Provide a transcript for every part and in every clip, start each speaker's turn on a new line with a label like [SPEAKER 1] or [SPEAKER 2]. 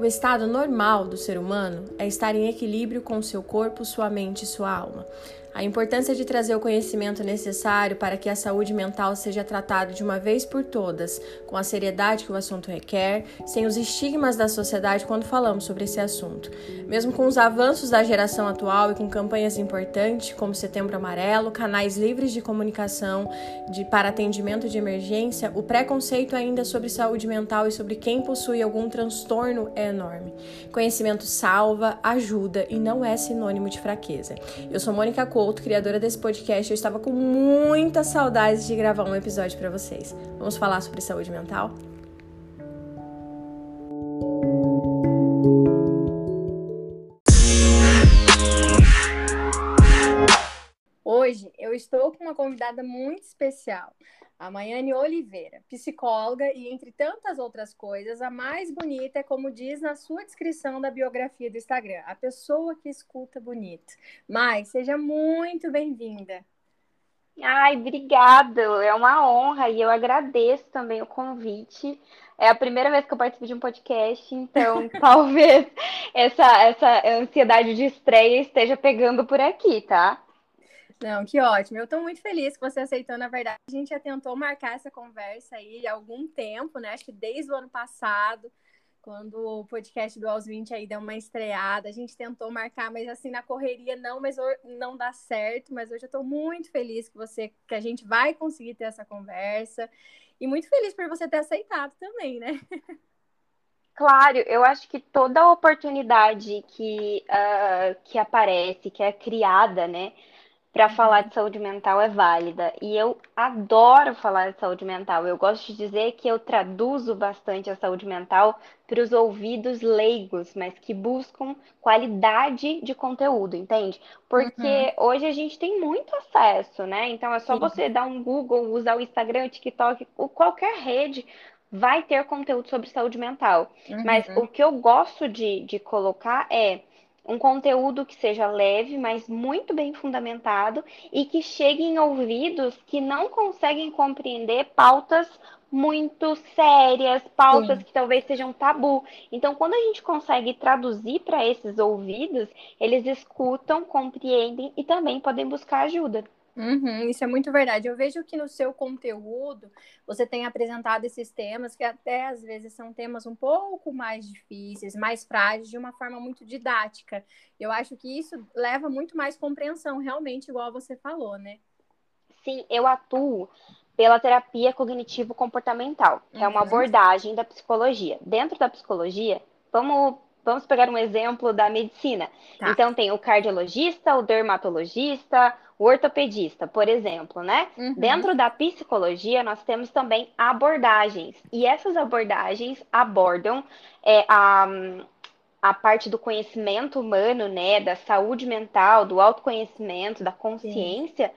[SPEAKER 1] O estado normal do ser humano é estar em equilíbrio com seu corpo, sua mente e sua alma. A importância de trazer o conhecimento necessário para que a saúde mental seja tratada de uma vez por todas, com a seriedade que o assunto requer, sem os estigmas da sociedade quando falamos sobre esse assunto. Mesmo com os avanços da geração atual e com campanhas importantes como Setembro Amarelo, canais livres de comunicação de, para atendimento de emergência, o preconceito ainda sobre saúde mental e sobre quem possui algum transtorno é enorme. Conhecimento salva, ajuda e não é sinônimo de fraqueza. Eu sou Mônica Couto Couto, criadora desse podcast, eu estava com muita saudade de gravar um episódio para vocês. Vamos falar sobre saúde mental? Hoje eu estou com uma convidada muito especial a Maiane Oliveira, psicóloga e, entre tantas outras coisas, a mais bonita é como diz na sua descrição da biografia do Instagram, a pessoa que escuta bonito. Mai, seja muito bem-vinda.
[SPEAKER 2] Ai, obrigada, é uma honra e eu agradeço também o convite. É a primeira vez que eu participo de um podcast, então talvez essa, essa ansiedade de estreia esteja pegando por aqui, tá?
[SPEAKER 1] Não, que ótimo. Eu estou muito feliz que você aceitou. Na verdade, a gente já tentou marcar essa conversa aí há algum tempo, né? Acho que desde o ano passado, quando o podcast do Aos 20 aí deu uma estreada. A gente tentou marcar, mas assim, na correria não, mas não dá certo. Mas hoje eu estou muito feliz que você, que a gente vai conseguir ter essa conversa. E muito feliz por você ter aceitado também, né?
[SPEAKER 2] Claro, eu acho que toda oportunidade que, uh, que aparece, que é criada, né? Para falar de saúde mental é válida. E eu adoro falar de saúde mental. Eu gosto de dizer que eu traduzo bastante a saúde mental para os ouvidos leigos, mas que buscam qualidade de conteúdo, entende? Porque uhum. hoje a gente tem muito acesso, né? Então é só Sim. você dar um Google, usar o Instagram, o TikTok, qualquer rede vai ter conteúdo sobre saúde mental. Uhum. Mas o que eu gosto de, de colocar é um conteúdo que seja leve, mas muito bem fundamentado e que chegue em ouvidos que não conseguem compreender pautas muito sérias, pautas Sim. que talvez sejam tabu. Então, quando a gente consegue traduzir para esses ouvidos, eles escutam, compreendem e também podem buscar ajuda.
[SPEAKER 1] Uhum, isso é muito verdade. Eu vejo que no seu conteúdo você tem apresentado esses temas que até às vezes são temas um pouco mais difíceis, mais frágeis, de uma forma muito didática. Eu acho que isso leva muito mais compreensão, realmente, igual você falou, né?
[SPEAKER 2] Sim, eu atuo pela terapia cognitivo-comportamental, que uhum. é uma uhum. abordagem da psicologia. Dentro da psicologia, vamos vamos pegar um exemplo da medicina. Tá. Então, tem o cardiologista, o dermatologista, o ortopedista, por exemplo, né? Uhum. Dentro da psicologia, nós temos também abordagens. E essas abordagens abordam é, a, a parte do conhecimento humano, né? Da saúde mental, do autoconhecimento, da consciência. Sim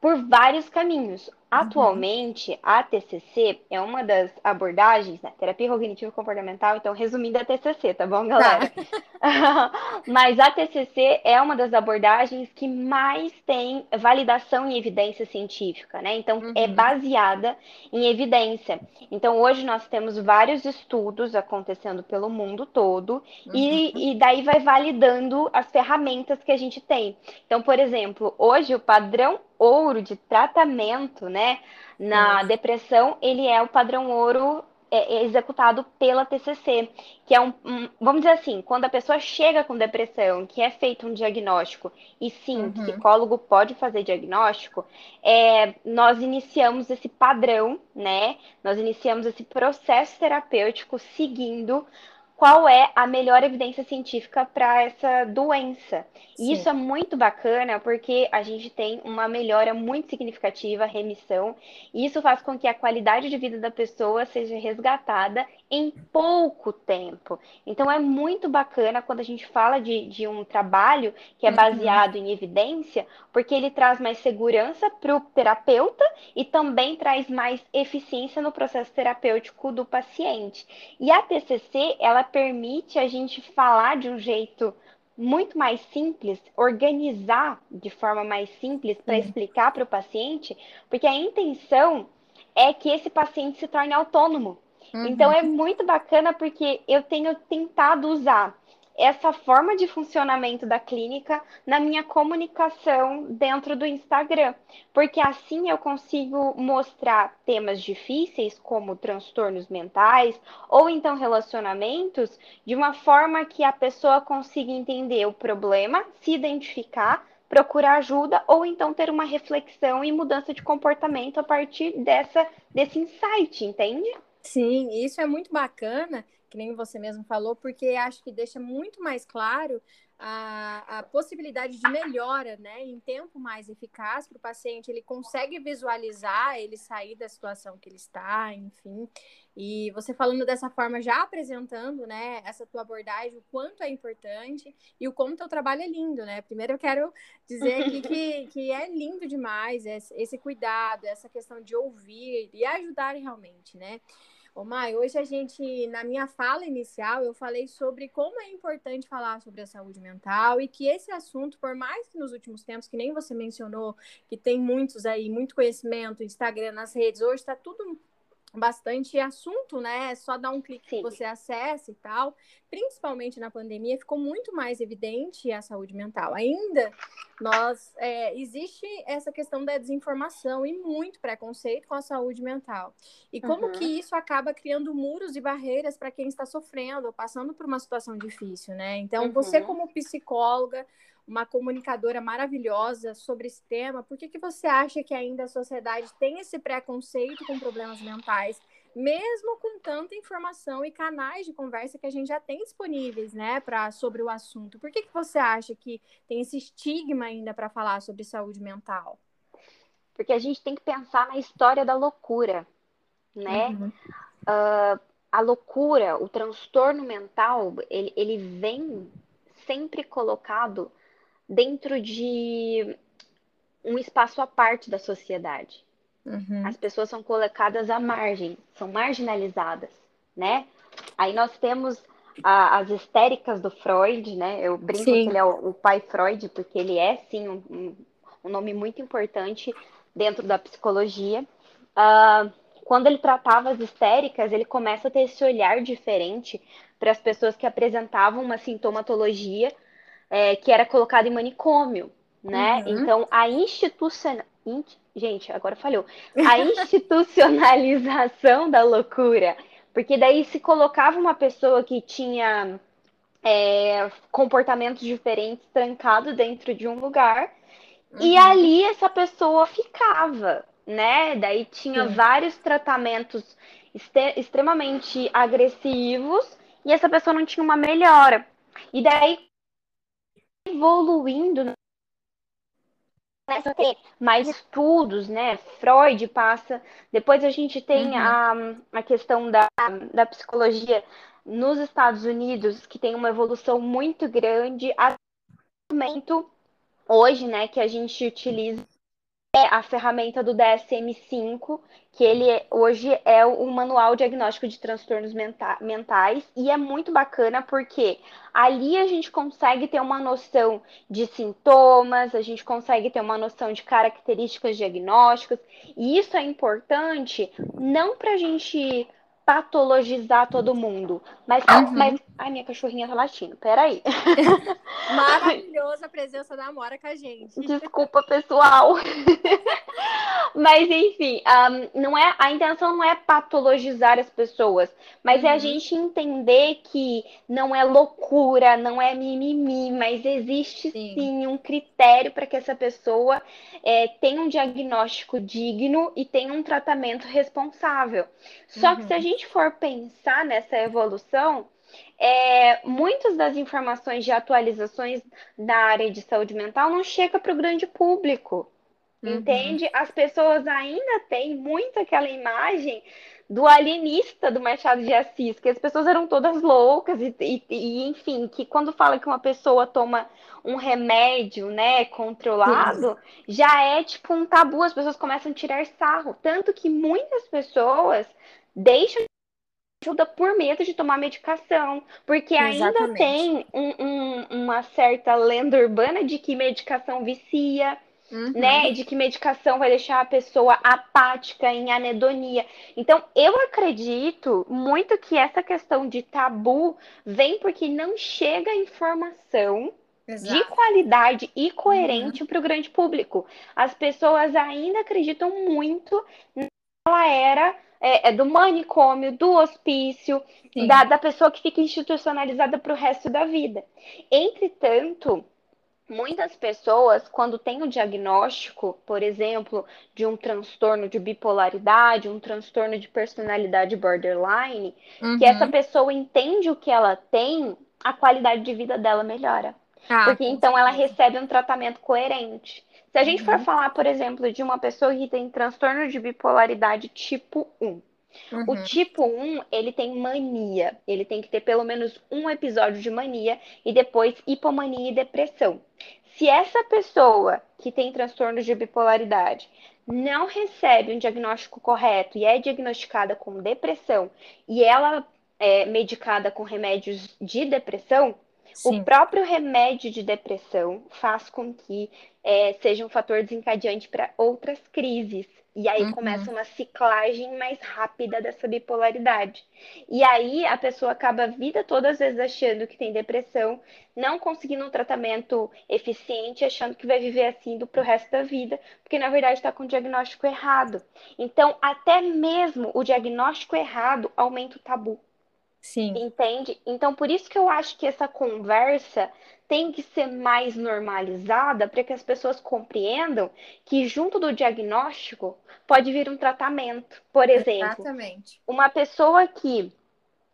[SPEAKER 2] por vários caminhos. Atualmente, a TCC é uma das abordagens, né? Terapia cognitivo comportamental, então resumindo a TCC, tá bom, galera? Tá. Mas a TCC é uma das abordagens que mais tem validação em evidência científica, né? Então é uhum. é baseada em evidência. Então hoje nós temos vários estudos acontecendo pelo mundo todo uhum. e, e daí vai validando as ferramentas que a gente tem. Então, por exemplo, hoje o padrão ouro de tratamento, né, na depressão, ele é o padrão ouro é, é executado pela TCC, que é um, um, vamos dizer assim, quando a pessoa chega com depressão, que é feito um diagnóstico, e sim, uhum. psicólogo pode fazer diagnóstico, é, nós iniciamos esse padrão, né? Nós iniciamos esse processo terapêutico seguindo qual é a melhor evidência científica para essa doença. E isso é muito bacana porque a gente tem uma melhora muito significativa, remissão, e isso faz com que a qualidade de vida da pessoa seja resgatada em pouco tempo. Então é muito bacana quando a gente fala de, de um trabalho que é uhum. baseado uhum. em evidência, porque ele traz mais segurança para o terapeuta e também traz mais eficiência no processo terapêutico do paciente. E a TCC, ela permite a gente falar de um jeito muito mais simples, organizar de forma mais simples para uhum. explicar para o paciente, porque a intenção é que esse paciente se torne autônomo. Uhum. Então é muito bacana porque eu tenho tentado usar essa forma de funcionamento da clínica na minha comunicação dentro do Instagram, porque assim eu consigo mostrar temas difíceis como transtornos mentais ou então relacionamentos de uma forma que a pessoa consiga entender o problema, se identificar, procurar ajuda ou então ter uma reflexão e mudança de comportamento a partir dessa desse insight, entende?
[SPEAKER 1] Sim, isso é muito bacana que nem você mesmo falou, porque acho que deixa muito mais claro a, a possibilidade de melhora, né, em tempo mais eficaz para o paciente. Ele consegue visualizar ele sair da situação que ele está, enfim. E você falando dessa forma, já apresentando, né, essa tua abordagem, o quanto é importante e o como teu trabalho é lindo, né? Primeiro eu quero dizer aqui que, que é lindo demais esse, esse cuidado, essa questão de ouvir e ajudar realmente, né? Ô, Mai, hoje a gente, na minha fala inicial, eu falei sobre como é importante falar sobre a saúde mental e que esse assunto, por mais que nos últimos tempos, que nem você mencionou, que tem muitos aí, muito conhecimento, Instagram, nas redes, hoje está tudo bastante assunto, né? É só dar um clique que você acessa e tal. Principalmente na pandemia, ficou muito mais evidente a saúde mental. Ainda nós é, existe essa questão da desinformação e muito preconceito com a saúde mental. E como uhum. que isso acaba criando muros e barreiras para quem está sofrendo ou passando por uma situação difícil, né? Então, uhum. você como psicóloga, uma comunicadora maravilhosa sobre esse tema, por que, que você acha que ainda a sociedade tem esse preconceito com problemas mentais, mesmo com tanta informação e canais de conversa que a gente já tem disponíveis, né, para sobre o assunto? Por que, que você acha que tem esse estigma ainda para falar sobre saúde mental?
[SPEAKER 2] Porque a gente tem que pensar na história da loucura, né? Uhum. Uh, a loucura, o transtorno mental, ele, ele vem sempre colocado dentro de um espaço à parte da sociedade. Uhum. As pessoas são colocadas à margem, são marginalizadas, né? Aí nós temos a, as histéricas do Freud, né? Eu brinco sim. que ele é o, o, pai Freud, porque ele é, sim, um, um, nome muito importante dentro da psicologia. Uh, quando ele tratava as histéricas, ele começa a ter esse olhar diferente para as pessoas que apresentavam uma sintomatologia é, que era colocado em manicômio, né? Uhum. Então, a instituição... Gente, agora falhou. A institucionalização da loucura. Porque daí se colocava uma pessoa que tinha é, comportamentos diferentes trancado dentro de um lugar uhum. e ali essa pessoa ficava, né? Daí tinha Sim. vários tratamentos extremamente agressivos e essa pessoa não tinha uma melhora. E daí evoluindo começa a ter mais estudos, né? Freud passa. Depois a gente tem uhum. a, a questão da, da psicologia nos Estados Unidos, que tem uma evolução muito grande. A momento hoje, né, que a gente utiliza é a ferramenta do DSM-5, que ele é, hoje é o manual diagnóstico de transtornos menta mentais. E é muito bacana porque ali a gente consegue ter uma noção de sintomas, a gente consegue ter uma noção de características diagnósticas. E isso é importante não para a gente patologizar todo mundo. Mas, uhum. mas. Ai, minha cachorrinha tá latindo. Peraí.
[SPEAKER 1] Maravilhosa a presença da Amora com a gente.
[SPEAKER 2] Desculpa, pessoal. mas, enfim, um, não é, a intenção não é patologizar as pessoas, mas uhum. é a uhum. gente entender que não é loucura, não é mimimi, mas existe sim, sim um critério para que essa pessoa é, tenha um diagnóstico digno e tenha um tratamento responsável. Só uhum. que se a uhum. Gente for pensar nessa evolução, é, muitas das informações de atualizações da área de saúde mental não chega para o grande público. Uhum. Entende? As pessoas ainda têm muito aquela imagem do alienista do Machado de Assis, que as pessoas eram todas loucas e, e, e enfim, que quando fala que uma pessoa toma um remédio, né, controlado, Sim. já é tipo um tabu, as pessoas começam a tirar sarro, tanto que muitas pessoas deixam ajuda por medo de tomar medicação, porque Exatamente. ainda tem um, um, uma certa lenda urbana de que medicação vicia, Uhum. Né, de que medicação vai deixar a pessoa apática, em anedonia. Então, eu acredito muito que essa questão de tabu vem porque não chega informação Exato. de qualidade e coerente uhum. para o grande público. As pessoas ainda acreditam muito naquela era é, é, do manicômio, do hospício, da, da pessoa que fica institucionalizada para o resto da vida. Entretanto, muitas pessoas, quando têm o diagnóstico, por exemplo, de um transtorno de bipolaridade, um transtorno de personalidade borderline, uhum. que essa pessoa entende o que ela tem, a qualidade de vida dela melhora. Ah, Porque então ela recebe um tratamento coerente. Se a gente uhum. for falar, por exemplo, de uma pessoa que tem transtorno de bipolaridade tipo 1, uhum. o tipo 1, ele tem mania. Ele tem que ter pelo menos um episódio de mania e depois hipomania e depressão. Se essa pessoa que tem transtorno de bipolaridade não recebe um diagnóstico correto e é diagnosticada com depressão e ela é medicada com remédios de depressão, Sim. O próprio remédio de depressão faz com que é, seja um fator desencadeante para outras crises. E aí uhum. começa uma ciclagem mais rápida dessa bipolaridade. E aí a pessoa acaba a vida toda, às vezes, achando que tem depressão, não conseguindo um tratamento eficiente, achando que vai viver assim para o resto da vida, porque na verdade está com o diagnóstico errado. Então, até mesmo o diagnóstico errado aumenta o tabu.
[SPEAKER 1] Sim.
[SPEAKER 2] Entende? Então, por isso que eu acho que essa conversa tem que ser mais normalizada para que as pessoas compreendam que junto do diagnóstico pode vir um tratamento. Por exemplo,
[SPEAKER 1] Exatamente.
[SPEAKER 2] uma pessoa que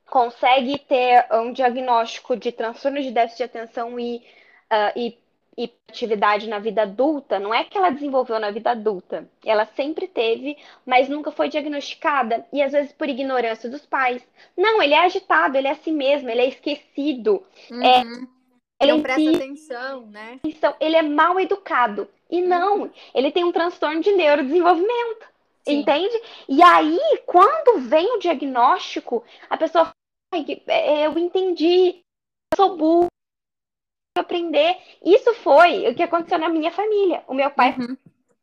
[SPEAKER 2] consegue ter um diagnóstico de transtorno de déficit de atenção e, uh, e hiperatividade na vida adulta, não é que ela desenvolveu na vida adulta. Ela sempre teve, mas nunca foi diagnosticada. E às vezes por ignorância dos pais. Não, ele é agitado, ele é assim mesmo, ele é esquecido.
[SPEAKER 1] Uhum. É, ele não presta si, atenção, né?
[SPEAKER 2] Então, ele é mal educado. E uhum. não, ele tem um transtorno de neurodesenvolvimento. Sim. Entende? E aí, quando vem o diagnóstico, a pessoa fala, é, eu entendi, eu sou burro, aprender. Isso foi o que aconteceu na minha família. O meu pai uhum.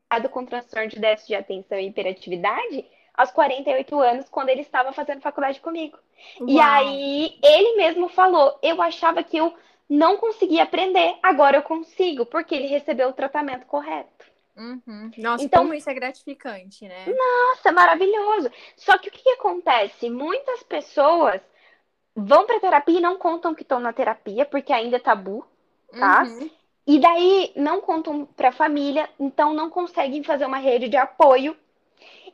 [SPEAKER 2] foi com transtorno de déficit de atenção e hiperatividade aos 48 anos, quando ele estava fazendo faculdade comigo. Uau. E aí ele mesmo falou: eu achava que eu não conseguia aprender, agora eu consigo, porque ele recebeu o tratamento correto.
[SPEAKER 1] Uhum. Nossa, então, como isso é gratificante, né?
[SPEAKER 2] Nossa, maravilhoso. Só que o que, que acontece? Muitas pessoas vão para terapia e não contam que estão na terapia, porque ainda é tabu tá? Uhum. E daí não contam para a família, então não conseguem fazer uma rede de apoio.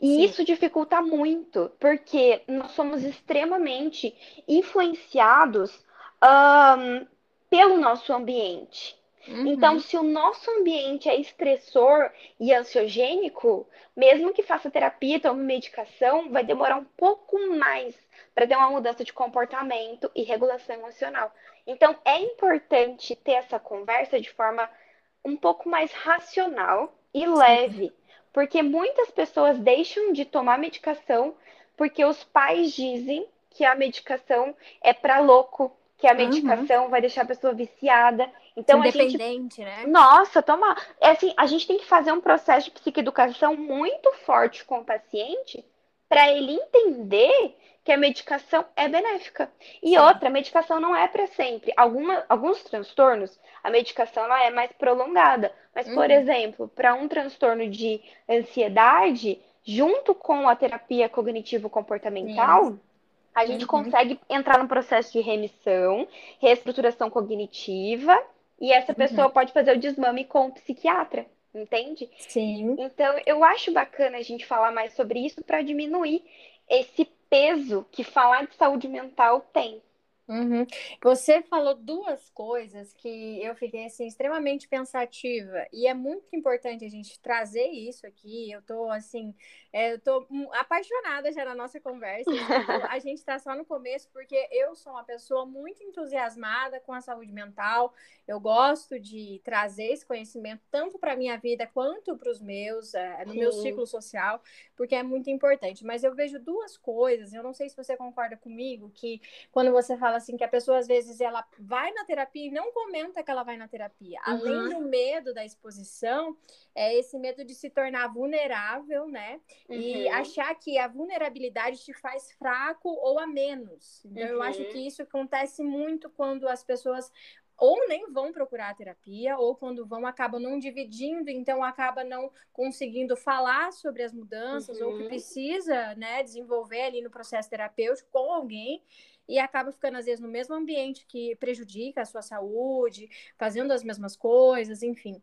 [SPEAKER 2] E Sim. isso dificulta muito, porque nós somos extremamente influenciados um, pelo nosso ambiente. Uhum. Então, se o nosso ambiente é estressor e ansiogênico, mesmo que faça terapia, tome medicação, vai demorar um pouco mais para ter uma mudança de comportamento e regulação emocional. Então, é importante ter essa conversa de forma um pouco mais racional e Sim. leve, porque muitas pessoas deixam de tomar medicação porque os pais dizem que a medicação é para louco, que a medicação uhum. vai deixar a pessoa viciada. Então
[SPEAKER 1] Independente,
[SPEAKER 2] a
[SPEAKER 1] gente, né?
[SPEAKER 2] Nossa, toma, é assim, a gente tem que fazer um processo de psicoeducação muito forte com o paciente para ele entender que a medicação é benéfica. E Sim. outra, a medicação não é para sempre. Alguma, alguns transtornos, a medicação ela é mais prolongada. Mas, uhum. por exemplo, para um transtorno de ansiedade, junto com a terapia cognitivo-comportamental, a gente uhum. consegue entrar no processo de remissão, reestruturação cognitiva, e essa uhum. pessoa pode fazer o desmame com o psiquiatra entende?
[SPEAKER 1] Sim.
[SPEAKER 2] Então, eu acho bacana a gente falar mais sobre isso para diminuir esse peso que falar de saúde mental tem.
[SPEAKER 1] Uhum. Você falou duas coisas que eu fiquei assim extremamente pensativa e é muito importante a gente trazer isso aqui. Eu tô assim, é, eu tô apaixonada já na nossa conversa. a gente está só no começo porque eu sou uma pessoa muito entusiasmada com a saúde mental. Eu gosto de trazer esse conhecimento tanto para minha vida quanto para os meus, é, no Sim. meu ciclo social, porque é muito importante. Mas eu vejo duas coisas. Eu não sei se você concorda comigo que quando você fala assim que a pessoa às vezes ela vai na terapia e não comenta que ela vai na terapia. Uhum. Além do medo da exposição, é esse medo de se tornar vulnerável, né? Uhum. E achar que a vulnerabilidade te faz fraco ou a menos. Então uhum. eu acho uhum. que isso acontece muito quando as pessoas ou nem vão procurar a terapia, ou quando vão, acabam não dividindo, então acaba não conseguindo falar sobre as mudanças, uhum. ou que uhum. precisa né, desenvolver ali no processo terapêutico com alguém, e acaba ficando, às vezes, no mesmo ambiente que prejudica a sua saúde, fazendo as mesmas coisas, enfim.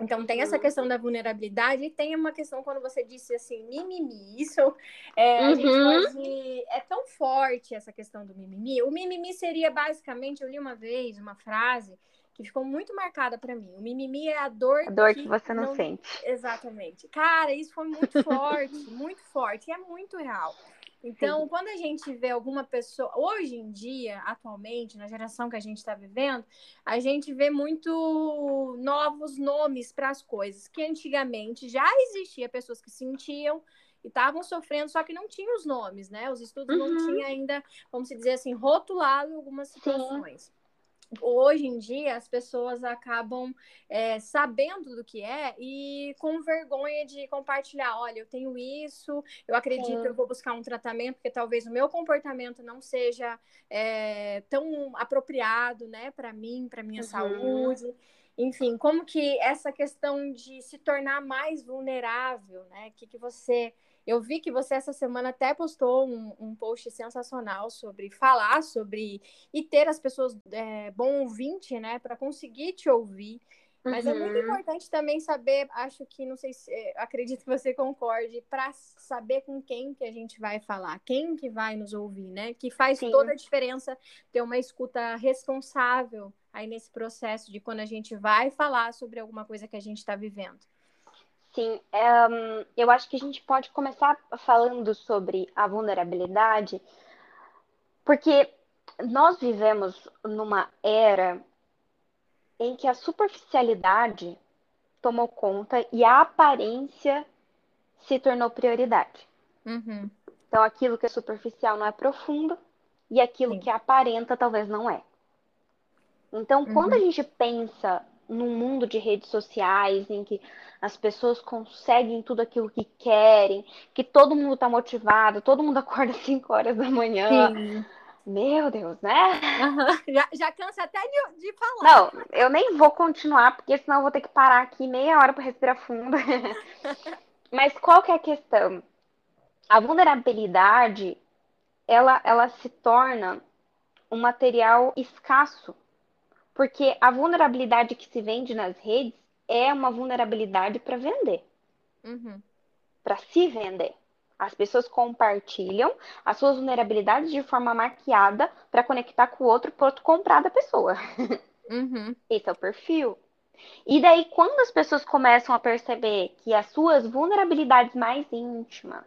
[SPEAKER 1] Então, tem essa uhum. questão da vulnerabilidade e tem uma questão quando você disse assim, mimimi. Isso é, uhum. pode, é tão forte essa questão do mimimi. O mimimi seria basicamente, eu li uma vez uma frase que ficou muito marcada para mim. O mimimi é a dor,
[SPEAKER 2] a dor que, que você não, não, sente.
[SPEAKER 1] Exatamente. Cara, isso foi muito forte, muito forte. E é muito real. Então, quando a gente vê alguma pessoa, hoje em dia, atualmente, na geração que a gente está vivendo, a gente vê muito novos nomes para as coisas, que antigamente já existia pessoas que sentiam e estavam sofrendo, só que não tinham os nomes, né? Os estudos uhum. não tinham ainda, vamos dizer assim, rotulado algumas situações. Sim hoje em dia as pessoas acabam é, sabendo do que é e com vergonha de compartilhar. Olha, eu tenho isso, eu acredito, que eu vou buscar um tratamento, porque talvez o meu comportamento não seja é, tão apropriado, né, para mim, para minha uhum. saúde. Enfim, como que essa questão de se tornar mais vulnerável, né? O que, que você eu vi que você essa semana até postou um, um post sensacional sobre falar sobre e ter as pessoas é, bom ouvinte, né, para conseguir te ouvir. Mas uhum. é muito uhum. importante também saber, acho que, não sei se, é, acredito que você concorde, para saber com quem que a gente vai falar, quem que vai nos ouvir, né? Que faz Sim. toda a diferença ter uma escuta responsável aí nesse processo de quando a gente vai falar sobre alguma coisa que a gente está vivendo.
[SPEAKER 2] Sim, um, eu acho que a gente pode começar falando sobre a vulnerabilidade, porque nós vivemos numa era em que a superficialidade tomou conta e a aparência se tornou prioridade. Uhum. Então, aquilo que é superficial não é profundo e aquilo Sim. que aparenta talvez não é. Então, uhum. quando a gente pensa num mundo de redes sociais em que as pessoas conseguem tudo aquilo que querem, que todo mundo está motivado, todo mundo acorda às 5 horas da manhã. Sim. Meu Deus, né?
[SPEAKER 1] Uhum. Já, já cansa até de, de falar.
[SPEAKER 2] Não, eu nem vou continuar, porque senão eu vou ter que parar aqui meia hora para respirar fundo. Mas qual que é a questão? A vulnerabilidade, ela, ela se torna um material escasso porque a vulnerabilidade que se vende nas redes é uma vulnerabilidade para vender. Uhum. Para se vender. As pessoas compartilham as suas vulnerabilidades de forma maquiada para conectar com o outro para outro comprar da pessoa. Uhum. Esse é o perfil. E daí, quando as pessoas começam a perceber que as suas vulnerabilidades mais íntimas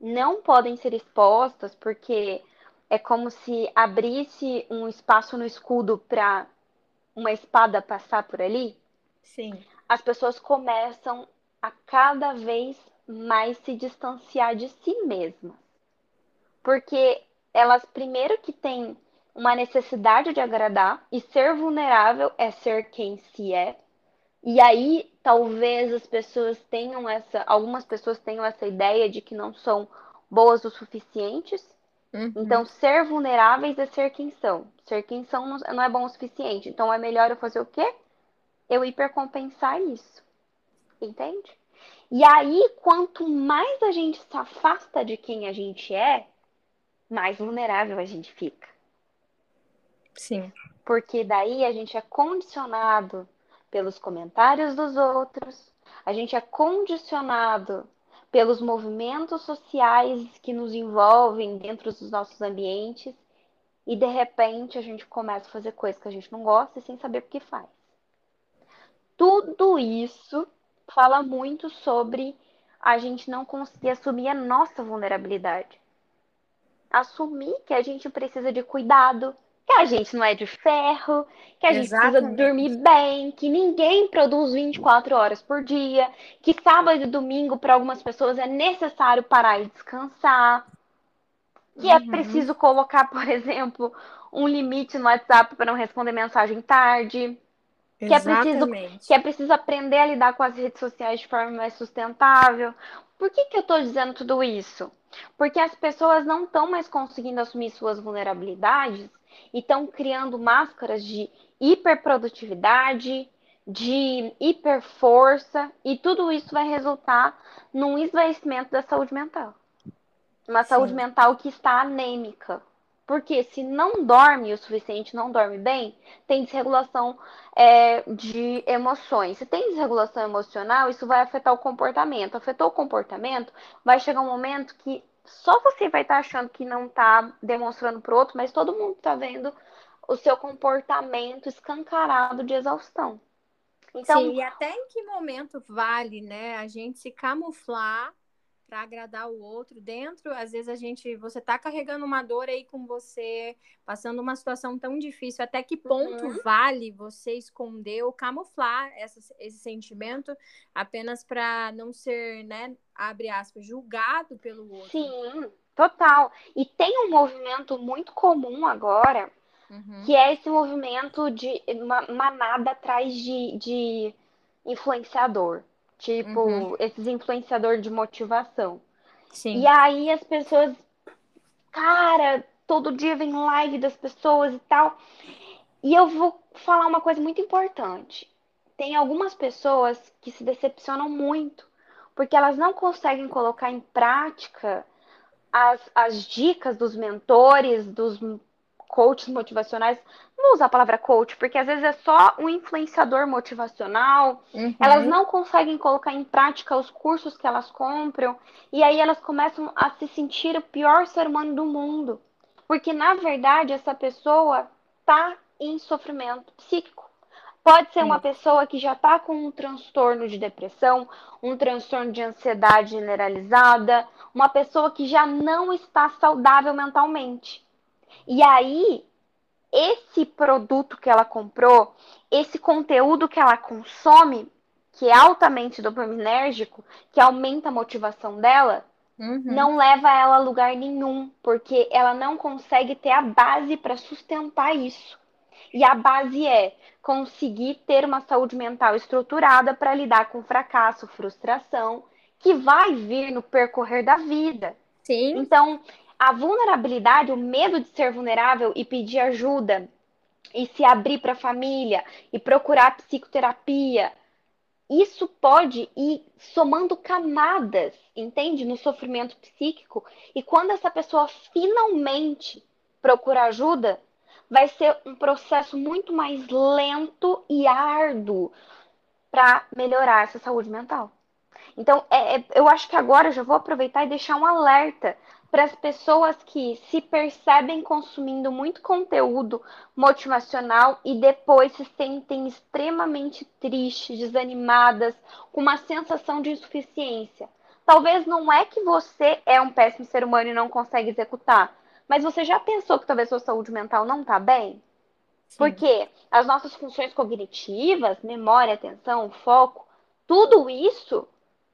[SPEAKER 2] não podem ser expostas, porque é como se abrisse um espaço no escudo para uma espada passar por ali,
[SPEAKER 1] Sim.
[SPEAKER 2] as pessoas começam a cada vez mais se distanciar de si mesmas. Porque elas, primeiro, que têm uma necessidade de agradar, e ser vulnerável é ser quem se é. E aí, talvez as pessoas tenham essa, algumas pessoas tenham essa ideia de que não são boas o suficientes Uhum. Então, ser vulneráveis é ser quem são. Ser quem são não é bom o suficiente. Então, é melhor eu fazer o quê? Eu hipercompensar isso. Entende? E aí, quanto mais a gente se afasta de quem a gente é, mais vulnerável a gente fica.
[SPEAKER 1] Sim.
[SPEAKER 2] Porque daí a gente é condicionado pelos comentários dos outros, a gente é condicionado pelos movimentos sociais que nos envolvem dentro dos nossos ambientes e de repente a gente começa a fazer coisas que a gente não gosta e sem saber por que faz. Tudo isso fala muito sobre a gente não conseguir assumir a nossa vulnerabilidade. Assumir que a gente precisa de cuidado, que a gente não é de ferro, que a gente Exatamente. precisa dormir bem, que ninguém produz 24 horas por dia, que sábado e domingo para algumas pessoas é necessário parar e descansar, que é uhum. é preciso colocar, por exemplo, um limite no WhatsApp para não responder mensagem tarde. Que é, preciso, que é preciso aprender a lidar com as redes sociais de forma mais sustentável. Por que, que eu estou dizendo tudo isso? Porque as pessoas não estão mais conseguindo assumir suas vulnerabilidades e estão criando máscaras de hiperprodutividade, de hiperforça, e tudo isso vai resultar num esvaecimento da saúde mental. Uma Sim. saúde mental que está anêmica. Porque se não dorme o suficiente, não dorme bem, tem desregulação é, de emoções. Se tem desregulação emocional, isso vai afetar o comportamento. Afetou o comportamento, vai chegar um momento que só você vai estar tá achando que não está demonstrando para outro, mas todo mundo está vendo o seu comportamento escancarado de exaustão.
[SPEAKER 1] Então, Sim, e até em que momento vale, né, a gente se camuflar para agradar o outro dentro, às vezes a gente, você tá carregando uma dor aí com você, passando uma situação tão difícil, até que ponto uhum. vale você esconder ou camuflar essa, esse sentimento apenas para não ser, né, abre aspas, julgado pelo outro.
[SPEAKER 2] Sim, total. E tem um movimento muito comum agora, uhum. que é esse movimento de uma manada atrás de, de influenciador. Tipo, uhum. esses influenciadores de motivação. Sim. E aí as pessoas, cara, todo dia vem live das pessoas e tal. E eu vou falar uma coisa muito importante. Tem algumas pessoas que se decepcionam muito, porque elas não conseguem colocar em prática as, as dicas dos mentores, dos coaches motivacionais. Não vou usar a palavra coach, porque às vezes é só um influenciador motivacional. Uhum. Elas não conseguem colocar em prática os cursos que elas compram. E aí elas começam a se sentir o pior ser humano do mundo. Porque, na verdade, essa pessoa está em sofrimento psíquico. Pode ser uma pessoa que já está com um transtorno de depressão, um transtorno de ansiedade generalizada, uma pessoa que já não está saudável mentalmente. E aí, esse produto que ela comprou, esse conteúdo que ela consome, que é altamente dopaminérgico, que aumenta a motivação dela, uhum. não leva ela a lugar nenhum, porque ela não consegue ter a base para sustentar isso. E a base é conseguir ter uma saúde mental estruturada para lidar com fracasso, frustração, que vai vir no percorrer da vida. Sim. Então, a vulnerabilidade, o medo de ser vulnerável e pedir ajuda, e se abrir para a família, e procurar psicoterapia, isso pode ir somando camadas, entende? No sofrimento psíquico. E quando essa pessoa finalmente procura ajuda, vai ser um processo muito mais lento e árduo para melhorar essa saúde mental. Então, é, é, eu acho que agora eu já vou aproveitar e deixar um alerta para as pessoas que se percebem consumindo muito conteúdo motivacional e depois se sentem extremamente tristes, desanimadas, com uma sensação de insuficiência. Talvez não é que você é um péssimo ser humano e não consegue executar, mas você já pensou que talvez sua saúde mental não está bem? Sim. Porque as nossas funções cognitivas, memória, atenção, foco, tudo isso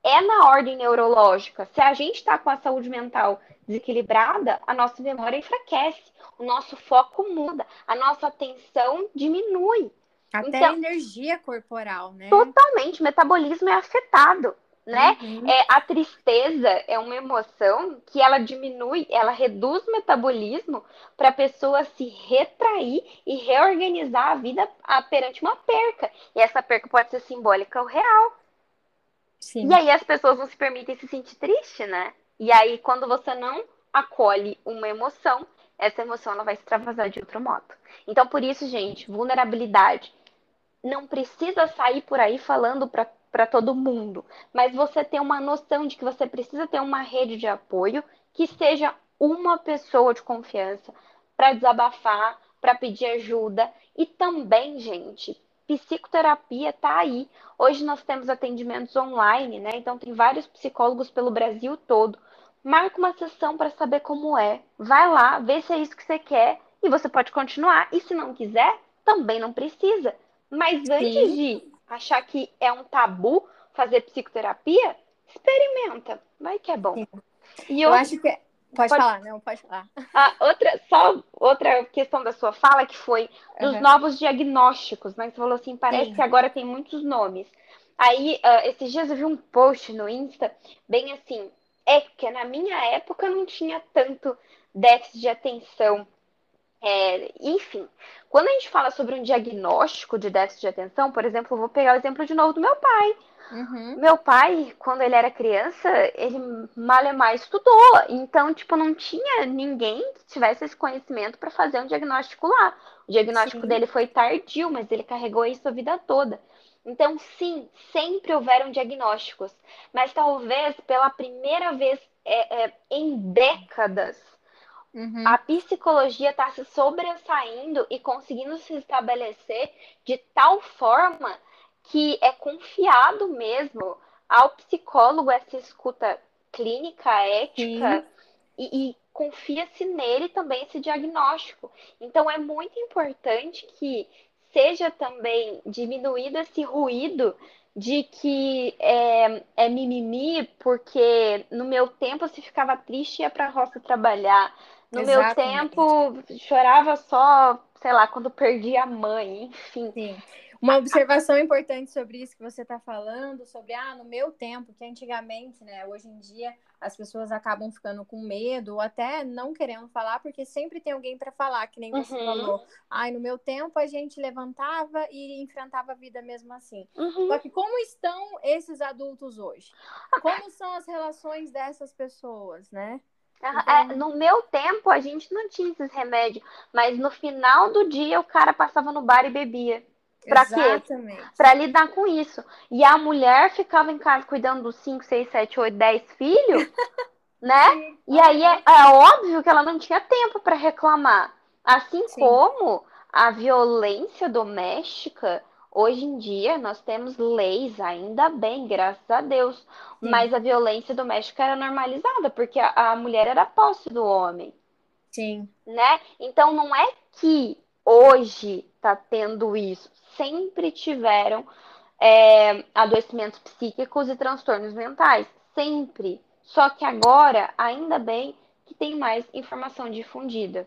[SPEAKER 2] é na ordem neurológica. Se a gente está com a saúde mental desequilibrada, a nossa memória enfraquece, o nosso foco muda, a nossa atenção diminui.
[SPEAKER 1] Até então, a energia corporal, né?
[SPEAKER 2] Totalmente, o metabolismo é afetado, né? Uhum. É, a tristeza é uma emoção que ela diminui, ela reduz o metabolismo para a pessoa se retrair e reorganizar a vida perante uma perca. E essa perca pode ser simbólica ou real. Sim. E aí as pessoas não se permitem se sentir triste, né? E aí, quando você não acolhe uma emoção, essa emoção ela vai extravasar de outro modo. Então, por isso, gente, vulnerabilidade. Não precisa sair por aí falando para todo mundo, mas você tem uma noção de que você precisa ter uma rede de apoio que seja uma pessoa de confiança para desabafar, para pedir ajuda e também, gente, psicoterapia está aí. Hoje nós temos atendimentos online, né? Então tem vários psicólogos pelo Brasil todo. Marca uma sessão para saber como é. Vai lá, vê se é isso que você quer e você pode continuar. E se não quiser, também não precisa. Mas antes Sim. de achar que é um tabu fazer psicoterapia, experimenta. Vai que é bom.
[SPEAKER 1] Sim. E eu... eu acho que Pode, pode, falar, não, pode falar.
[SPEAKER 2] Ah, outra, só outra questão da sua fala que foi dos uhum. novos diagnósticos, né? Você falou assim, parece Sim. que agora tem muitos nomes. Aí, uh, esses dias eu vi um post no Insta, bem assim, é porque na minha época não tinha tanto déficit de atenção. É, enfim, quando a gente fala sobre um diagnóstico de déficit de atenção, por exemplo, vou pegar o exemplo de novo do meu pai. Uhum. Meu pai, quando ele era criança, ele malemar estudou. Então, tipo, não tinha ninguém que tivesse esse conhecimento para fazer um diagnóstico lá. O diagnóstico sim. dele foi tardio, mas ele carregou isso a vida toda. Então, sim, sempre houveram diagnósticos, mas talvez pela primeira vez é, é, em décadas, uhum. a psicologia está se sobressaindo e conseguindo se estabelecer de tal forma que é confiado mesmo ao psicólogo essa escuta clínica, ética, e, e confia-se nele também esse diagnóstico. Então, é muito importante que seja também diminuído esse ruído de que é, é mimimi, porque no meu tempo se ficava triste e ia para a roça trabalhar. No Exatamente. meu tempo chorava só, sei lá, quando perdi a mãe, enfim.
[SPEAKER 1] Sim. Uma observação importante sobre isso que você está falando, sobre, ah, no meu tempo, que antigamente, né, hoje em dia, as pessoas acabam ficando com medo ou até não querendo falar, porque sempre tem alguém para falar, que nem você uhum. falou. Ai, no meu tempo a gente levantava e enfrentava a vida mesmo assim. Uhum. Só que como estão esses adultos hoje? Como são as relações dessas pessoas, né?
[SPEAKER 2] É, no meu tempo, a gente não tinha esses remédios, mas no final do dia o cara passava no bar e bebia. Pra Exatamente. quê? Pra lidar com isso. E a mulher ficava em casa cuidando dos 5, 6, 7, 8, 10 filhos, né? Sim. E aí é, é, óbvio que ela não tinha tempo para reclamar. Assim Sim. como a violência doméstica, hoje em dia nós temos leis, ainda bem, graças a Deus. Sim. Mas a violência doméstica era normalizada, porque a, a mulher era posse do homem.
[SPEAKER 1] Sim.
[SPEAKER 2] Né? Então não é que hoje tá tendo isso sempre tiveram é, adoecimentos psíquicos e transtornos mentais. Sempre. Só que agora, ainda bem que tem mais informação difundida.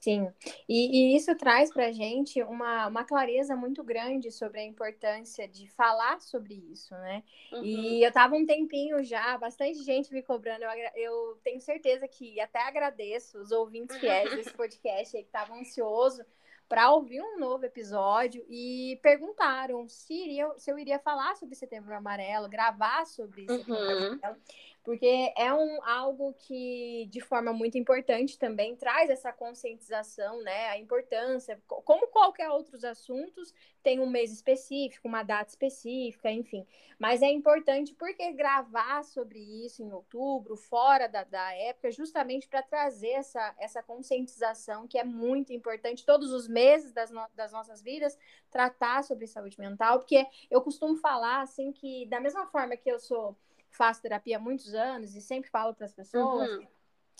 [SPEAKER 1] Sim, e, e isso traz para a gente uma, uma clareza muito grande sobre a importância de falar sobre isso, né? Uhum. E eu estava um tempinho já, bastante gente me cobrando, eu, eu tenho certeza que até agradeço os ouvintes fiéis desse podcast aí que estavam ansiosos para ouvir um novo episódio e perguntaram se, iria, se eu iria falar sobre Setembro Amarelo, gravar sobre Setembro uhum. Amarelo porque é um, algo que, de forma muito importante também, traz essa conscientização, né? A importância, como qualquer outros assuntos, tem um mês específico, uma data específica, enfim. Mas é importante porque gravar sobre isso em outubro, fora da, da época, justamente para trazer essa, essa conscientização que é muito importante, todos os meses das, no, das nossas vidas, tratar sobre saúde mental, porque eu costumo falar, assim, que da mesma forma que eu sou faço terapia há muitos anos e sempre falo para as pessoas. Uhum.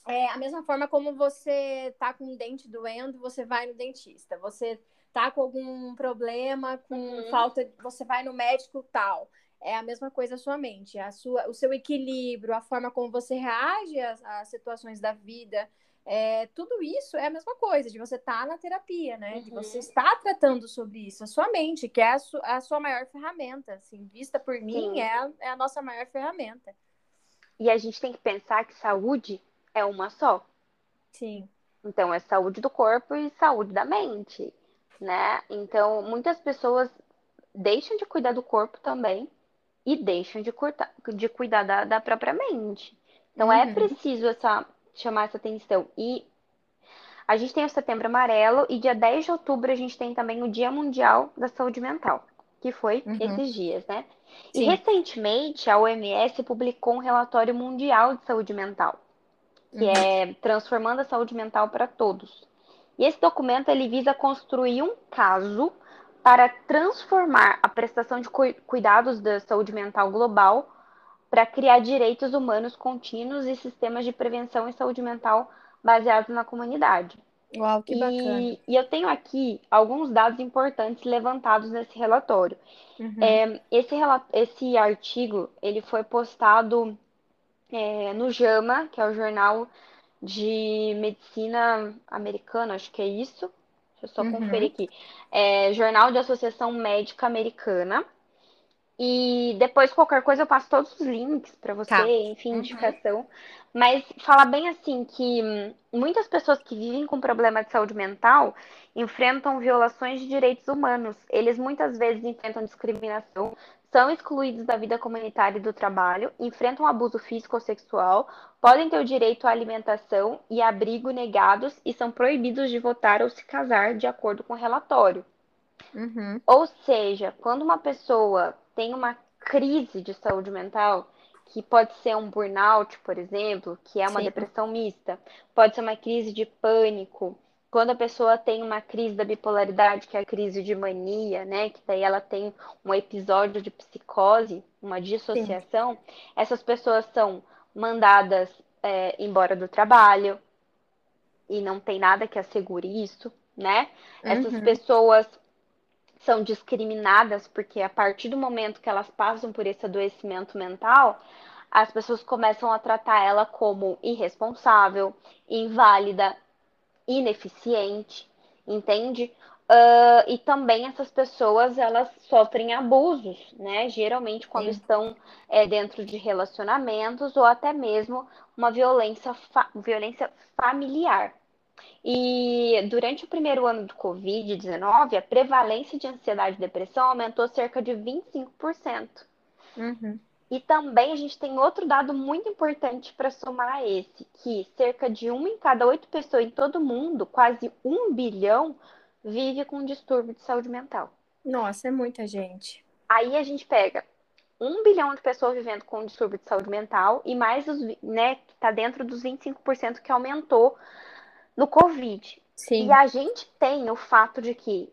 [SPEAKER 1] É a mesma forma como você tá com um dente doendo, você vai no dentista. Você tá com algum problema, com uhum. falta, você vai no médico tal. É a mesma coisa a sua mente, a sua, o seu equilíbrio, a forma como você reage às, às situações da vida, é, tudo isso é a mesma coisa, de você estar tá na terapia, né? Uhum. De você uhum. estar tratando sobre isso, a sua mente, que é a, su a sua maior ferramenta, assim, vista por mim, é a, é a nossa maior ferramenta.
[SPEAKER 2] E a gente tem que pensar que saúde é uma só.
[SPEAKER 1] Sim.
[SPEAKER 2] Então, é saúde do corpo e saúde da mente, né? Então, muitas pessoas deixam de cuidar do corpo também e deixam de, curtar, de cuidar da, da própria mente. Então, é uhum. é preciso essa chamar essa atenção. E a gente tem o Setembro Amarelo e dia 10 de outubro a gente tem também o Dia Mundial da Saúde Mental, que foi uhum. esses dias, né? Sim. E recentemente a OMS publicou um relatório mundial de saúde mental, que uhum. é Transformando a Saúde Mental para Todos. E esse documento ele visa construir um caso para transformar a prestação de cuidados da saúde mental global para criar direitos humanos contínuos e sistemas de prevenção e saúde mental baseados na comunidade.
[SPEAKER 1] Uau, que bacana.
[SPEAKER 2] E, e eu tenho aqui alguns dados importantes levantados nesse relatório. Uhum. É, esse, esse artigo ele foi postado é, no JAMA, que é o Jornal de medicina americana, acho que é isso. Deixa eu só uhum. conferir aqui. É, Jornal de Associação Médica Americana. E depois, qualquer coisa, eu passo todos os links para você, tá. enfim, uhum. indicação. Mas falar bem assim que muitas pessoas que vivem com problema de saúde mental enfrentam violações de direitos humanos. Eles muitas vezes enfrentam discriminação, são excluídos da vida comunitária e do trabalho, enfrentam abuso físico ou sexual, podem ter o direito à alimentação e abrigo negados e são proibidos de votar ou se casar, de acordo com o relatório. Uhum. Ou seja, quando uma pessoa tem uma crise de saúde mental, que pode ser um burnout, por exemplo, que é uma Sim. depressão mista, pode ser uma crise de pânico, quando a pessoa tem uma crise da bipolaridade, que é a crise de mania, né, que daí ela tem um episódio de psicose, uma dissociação, Sim. essas pessoas são mandadas é, embora do trabalho e não tem nada que assegure isso, né? Uhum. Essas pessoas são discriminadas porque a partir do momento que elas passam por esse adoecimento mental, as pessoas começam a tratar ela como irresponsável, inválida, ineficiente, entende? Uh, e também essas pessoas elas sofrem abusos, né? Geralmente quando Sim. estão é, dentro de relacionamentos ou até mesmo uma violência, fa violência familiar. E durante o primeiro ano do Covid-19, a prevalência de ansiedade e depressão aumentou cerca de 25%. Uhum. E também a gente tem outro dado muito importante para somar a esse, que cerca de uma em cada oito pessoas em todo o mundo, quase um bilhão, vive com um distúrbio de saúde mental.
[SPEAKER 1] Nossa, é muita gente.
[SPEAKER 2] Aí a gente pega um bilhão de pessoas vivendo com um distúrbio de saúde mental e mais os, né, que está dentro dos 25% que aumentou no Covid. Sim. E a gente tem o fato de que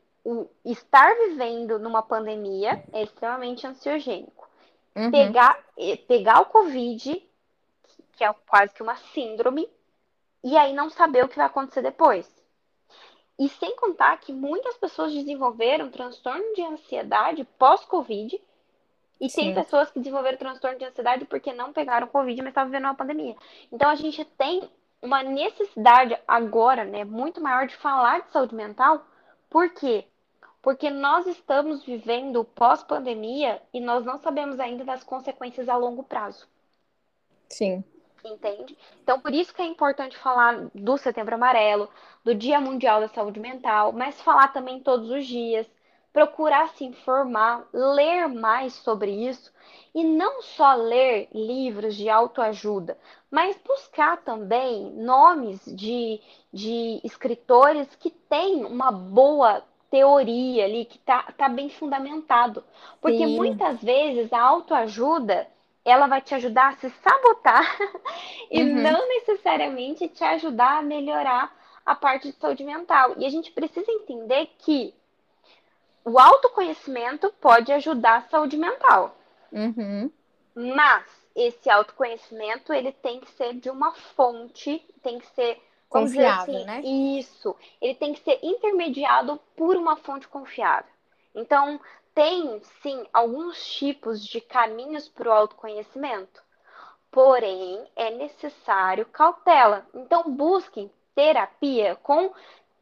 [SPEAKER 2] estar vivendo numa pandemia é extremamente ansiogênico. Uhum. Pegar, pegar o Covid, que é quase que uma síndrome, e aí não saber o que vai acontecer depois. E sem contar que muitas pessoas desenvolveram transtorno de ansiedade pós-Covid. E Sim. tem pessoas que desenvolveram transtorno de ansiedade porque não pegaram Covid, mas estavam vivendo uma pandemia. Então a gente tem uma necessidade agora, né, muito maior de falar de saúde mental. Por quê? Porque nós estamos vivendo pós-pandemia e nós não sabemos ainda das consequências a longo prazo.
[SPEAKER 1] Sim.
[SPEAKER 2] Entende? Então, por isso que é importante falar do Setembro Amarelo, do Dia Mundial da Saúde Mental, mas falar também todos os dias, procurar se informar, ler mais sobre isso e não só ler livros de autoajuda, mas buscar também nomes de, de escritores que têm uma boa teoria ali, que está tá bem fundamentado. Porque Sim. muitas vezes a autoajuda ela vai te ajudar a se sabotar e uhum. não necessariamente te ajudar a melhorar a parte de saúde mental. E a gente precisa entender que o autoconhecimento pode ajudar a saúde mental. Uhum. Mas esse autoconhecimento ele tem que ser de uma fonte, tem que ser
[SPEAKER 1] confiável, assim, né?
[SPEAKER 2] Isso. Ele tem que ser intermediado por uma fonte confiável. Então, tem sim alguns tipos de caminhos para o autoconhecimento. Porém, é necessário cautela. Então, busquem terapia com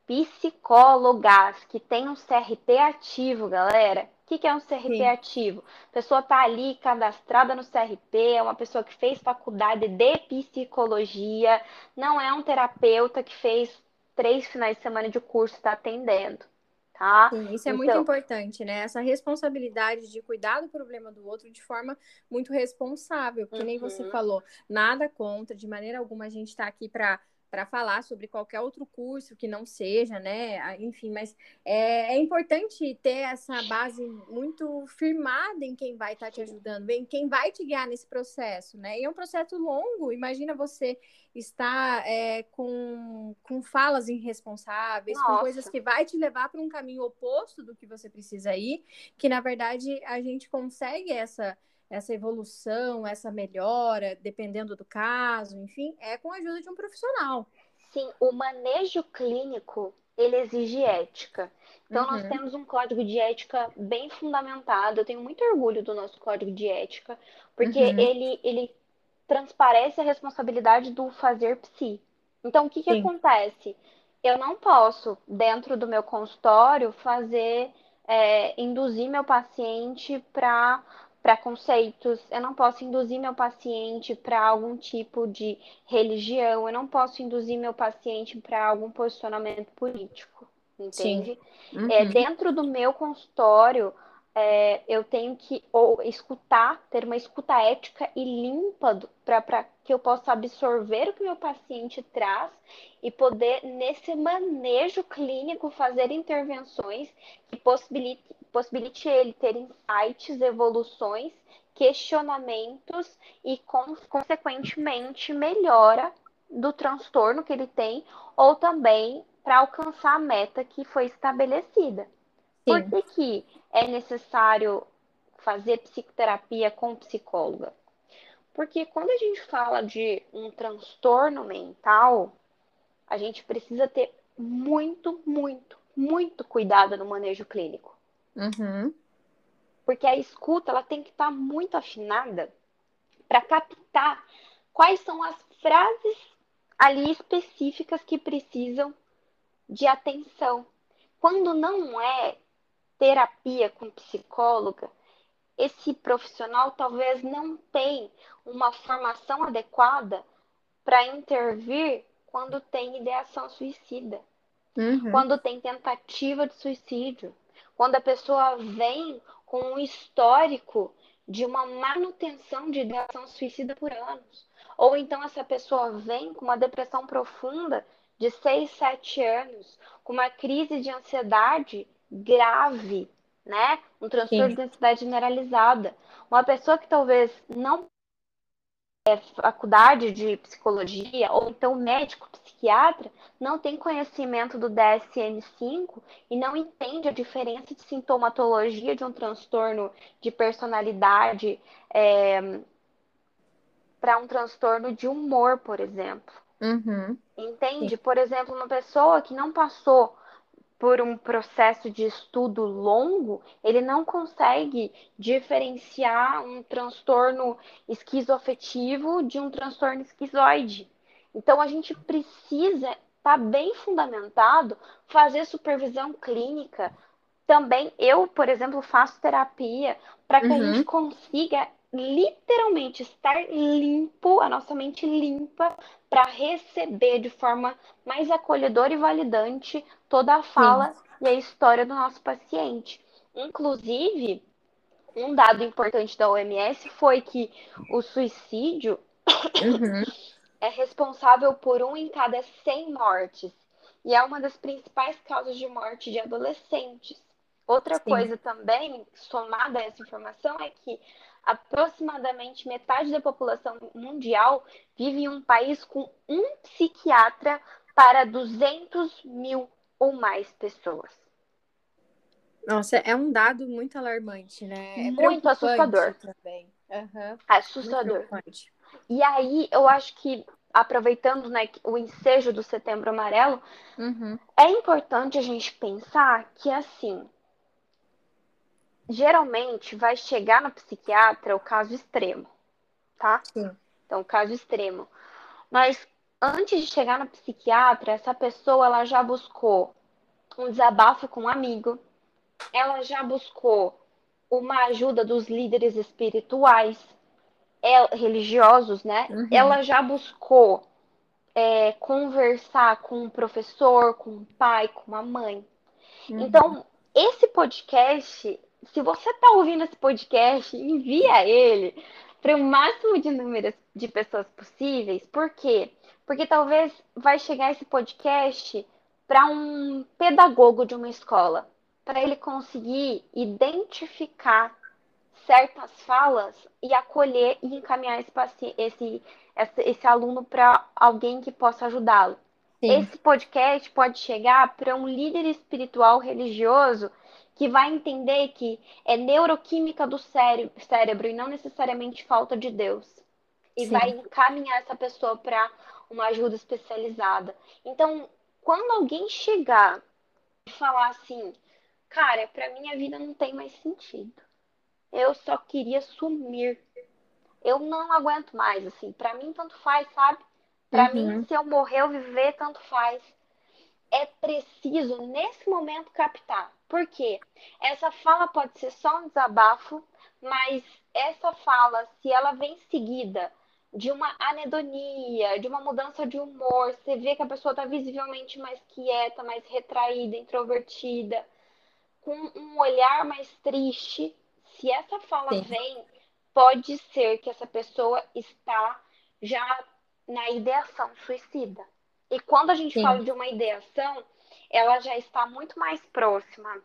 [SPEAKER 2] psicólogas que tem um CRP ativo, galera. O que, que é um CRP Sim. ativo? A pessoa está ali cadastrada no CRP, é uma pessoa que fez faculdade de psicologia, não é um terapeuta que fez três finais de semana de curso e está atendendo. Tá?
[SPEAKER 1] Sim, isso é então... muito importante, né? Essa responsabilidade de cuidar do problema do outro de forma muito responsável, porque uhum. nem você uhum. falou, nada contra, de maneira alguma a gente está aqui para para falar sobre qualquer outro curso que não seja, né? Enfim, mas é, é importante ter essa base muito firmada em quem vai estar tá te ajudando, em quem vai te guiar nesse processo, né? E é um processo longo. Imagina você estar é, com, com falas irresponsáveis, Nossa. com coisas que vai te levar para um caminho oposto do que você precisa ir, que na verdade a gente consegue essa essa evolução, essa melhora, dependendo do caso, enfim, é com a ajuda de um profissional.
[SPEAKER 2] Sim, o manejo clínico, ele exige ética. Então, uhum. nós temos um código de ética bem fundamentado. Eu tenho muito orgulho do nosso código de ética, porque uhum. ele, ele transparece a responsabilidade do fazer psi. Então, o que, que acontece? Eu não posso, dentro do meu consultório, fazer, é, induzir meu paciente para preconceitos, eu não posso induzir meu paciente para algum tipo de religião, eu não posso induzir meu paciente para algum posicionamento político, entende? Uhum. É, dentro do meu consultório, é, eu tenho que ou escutar, ter uma escuta ética e limpa para que eu possa absorver o que meu paciente traz e poder, nesse manejo clínico, fazer intervenções que possibilite, possibilite ele ter insights, evoluções, questionamentos e, consequentemente, melhora do transtorno que ele tem ou também para alcançar a meta que foi estabelecida. Sim. Por que, que é necessário fazer psicoterapia com psicóloga? Porque quando a gente fala de um transtorno mental, a gente precisa ter muito, muito, muito cuidado no manejo clínico.
[SPEAKER 1] Uhum.
[SPEAKER 2] Porque a escuta ela tem que estar muito afinada para captar quais são as frases ali específicas que precisam de atenção. Quando não é terapia com psicóloga, esse profissional talvez não tenha uma formação adequada para intervir quando tem ideação suicida,
[SPEAKER 1] uhum.
[SPEAKER 2] quando tem tentativa de suicídio, quando a pessoa vem com um histórico de uma manutenção de ideação suicida por anos. Ou então essa pessoa vem com uma depressão profunda de 6, 7 anos, com uma crise de ansiedade grave, né? Um transtorno Sim. de ansiedade generalizada. Uma pessoa que talvez não é faculdade de psicologia ou então médico psiquiatra não tem conhecimento do DSM-5 e não entende a diferença de sintomatologia de um transtorno de personalidade é, para um transtorno de humor, por exemplo.
[SPEAKER 1] Uhum.
[SPEAKER 2] Entende? Sim. Por exemplo, uma pessoa que não passou por um processo de estudo longo, ele não consegue diferenciar um transtorno esquizoafetivo de um transtorno esquizoide. Então, a gente precisa estar tá bem fundamentado, fazer supervisão clínica. Também, eu, por exemplo, faço terapia para que uhum. a gente consiga literalmente estar limpo, a nossa mente limpa, para receber de forma mais acolhedora e validante toda a fala Sim. e a história do nosso paciente. Inclusive, um dado importante da OMS foi que o suicídio
[SPEAKER 1] uhum.
[SPEAKER 2] é responsável por um em cada 100 mortes e é uma das principais causas de morte de adolescentes. Outra Sim. coisa também, somada a essa informação, é que aproximadamente metade da população mundial vive em um país com um psiquiatra para 200 mil ou mais pessoas.
[SPEAKER 1] Nossa, é um dado muito alarmante, né?
[SPEAKER 2] É muito assustador.
[SPEAKER 1] Também. Uhum.
[SPEAKER 2] Assustador. E aí, eu acho que, aproveitando né, o ensejo do Setembro Amarelo,
[SPEAKER 1] uhum.
[SPEAKER 2] é importante a gente pensar que, assim, geralmente vai chegar no psiquiatra o caso extremo, tá?
[SPEAKER 1] Sim.
[SPEAKER 2] Então, o caso extremo. Mas antes de chegar no psiquiatra, essa pessoa ela já buscou um desabafo com um amigo, ela já buscou uma ajuda dos líderes espirituais, é, religiosos, né? Uhum. Ela já buscou é, conversar com um professor, com um pai, com uma mãe. Uhum. Então, esse podcast se você está ouvindo esse podcast, envia ele para o máximo de número de pessoas possíveis. Por quê? Porque talvez vai chegar esse podcast para um pedagogo de uma escola, para ele conseguir identificar certas falas e acolher e encaminhar esse, esse, esse, esse aluno para alguém que possa ajudá-lo. Esse podcast pode chegar para um líder espiritual religioso que vai entender que é neuroquímica do cérebro e não necessariamente falta de Deus. E Sim. vai encaminhar essa pessoa para uma ajuda especializada. Então, quando alguém chegar e falar assim, cara, para mim a vida não tem mais sentido. Eu só queria sumir. Eu não aguento mais, assim, para mim tanto faz, sabe? Para uhum. mim, se eu morrer ou viver, tanto faz. É preciso, nesse momento, captar. Por quê? Essa fala pode ser só um desabafo, mas essa fala, se ela vem seguida de uma anedonia, de uma mudança de humor, você vê que a pessoa está visivelmente mais quieta, mais retraída, introvertida, com um olhar mais triste, se essa fala Sim. vem, pode ser que essa pessoa está já na ideação suicida. E quando a gente Sim. fala de uma ideação, ela já está muito mais próxima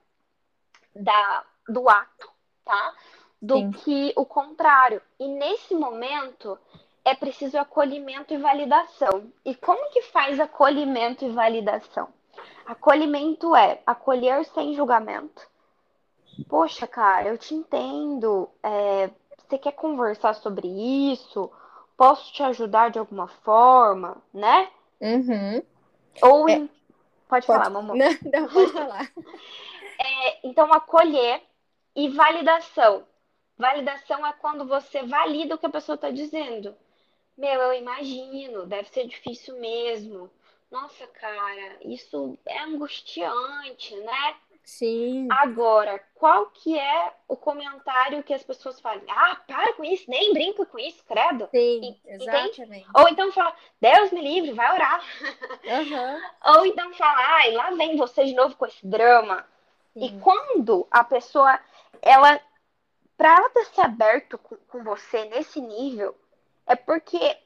[SPEAKER 2] da, do ato, tá? Do Sim. que o contrário. E nesse momento é preciso acolhimento e validação. E como que faz acolhimento e validação? Acolhimento é acolher sem julgamento. Poxa, cara, eu te entendo. É, você quer conversar sobre isso? Posso te ajudar de alguma forma, né?
[SPEAKER 1] Uhum.
[SPEAKER 2] Ou é, pode, pode, falar, mamãe.
[SPEAKER 1] Não, não, pode falar.
[SPEAKER 2] é, então, acolher e validação. Validação é quando você valida o que a pessoa está dizendo. Meu, eu imagino, deve ser difícil mesmo. Nossa, cara, isso é angustiante, né?
[SPEAKER 1] Sim.
[SPEAKER 2] Agora, qual que é o comentário que as pessoas fazem? Ah, para com isso, nem brinca com isso, credo.
[SPEAKER 1] Sim, exatamente.
[SPEAKER 2] Ou então fala, Deus me livre, vai orar.
[SPEAKER 1] Uhum.
[SPEAKER 2] Ou então fala, ai, lá vem você de novo com esse drama. Sim. E quando a pessoa, ela, para ela ter se aberto com, com você nesse nível, é porque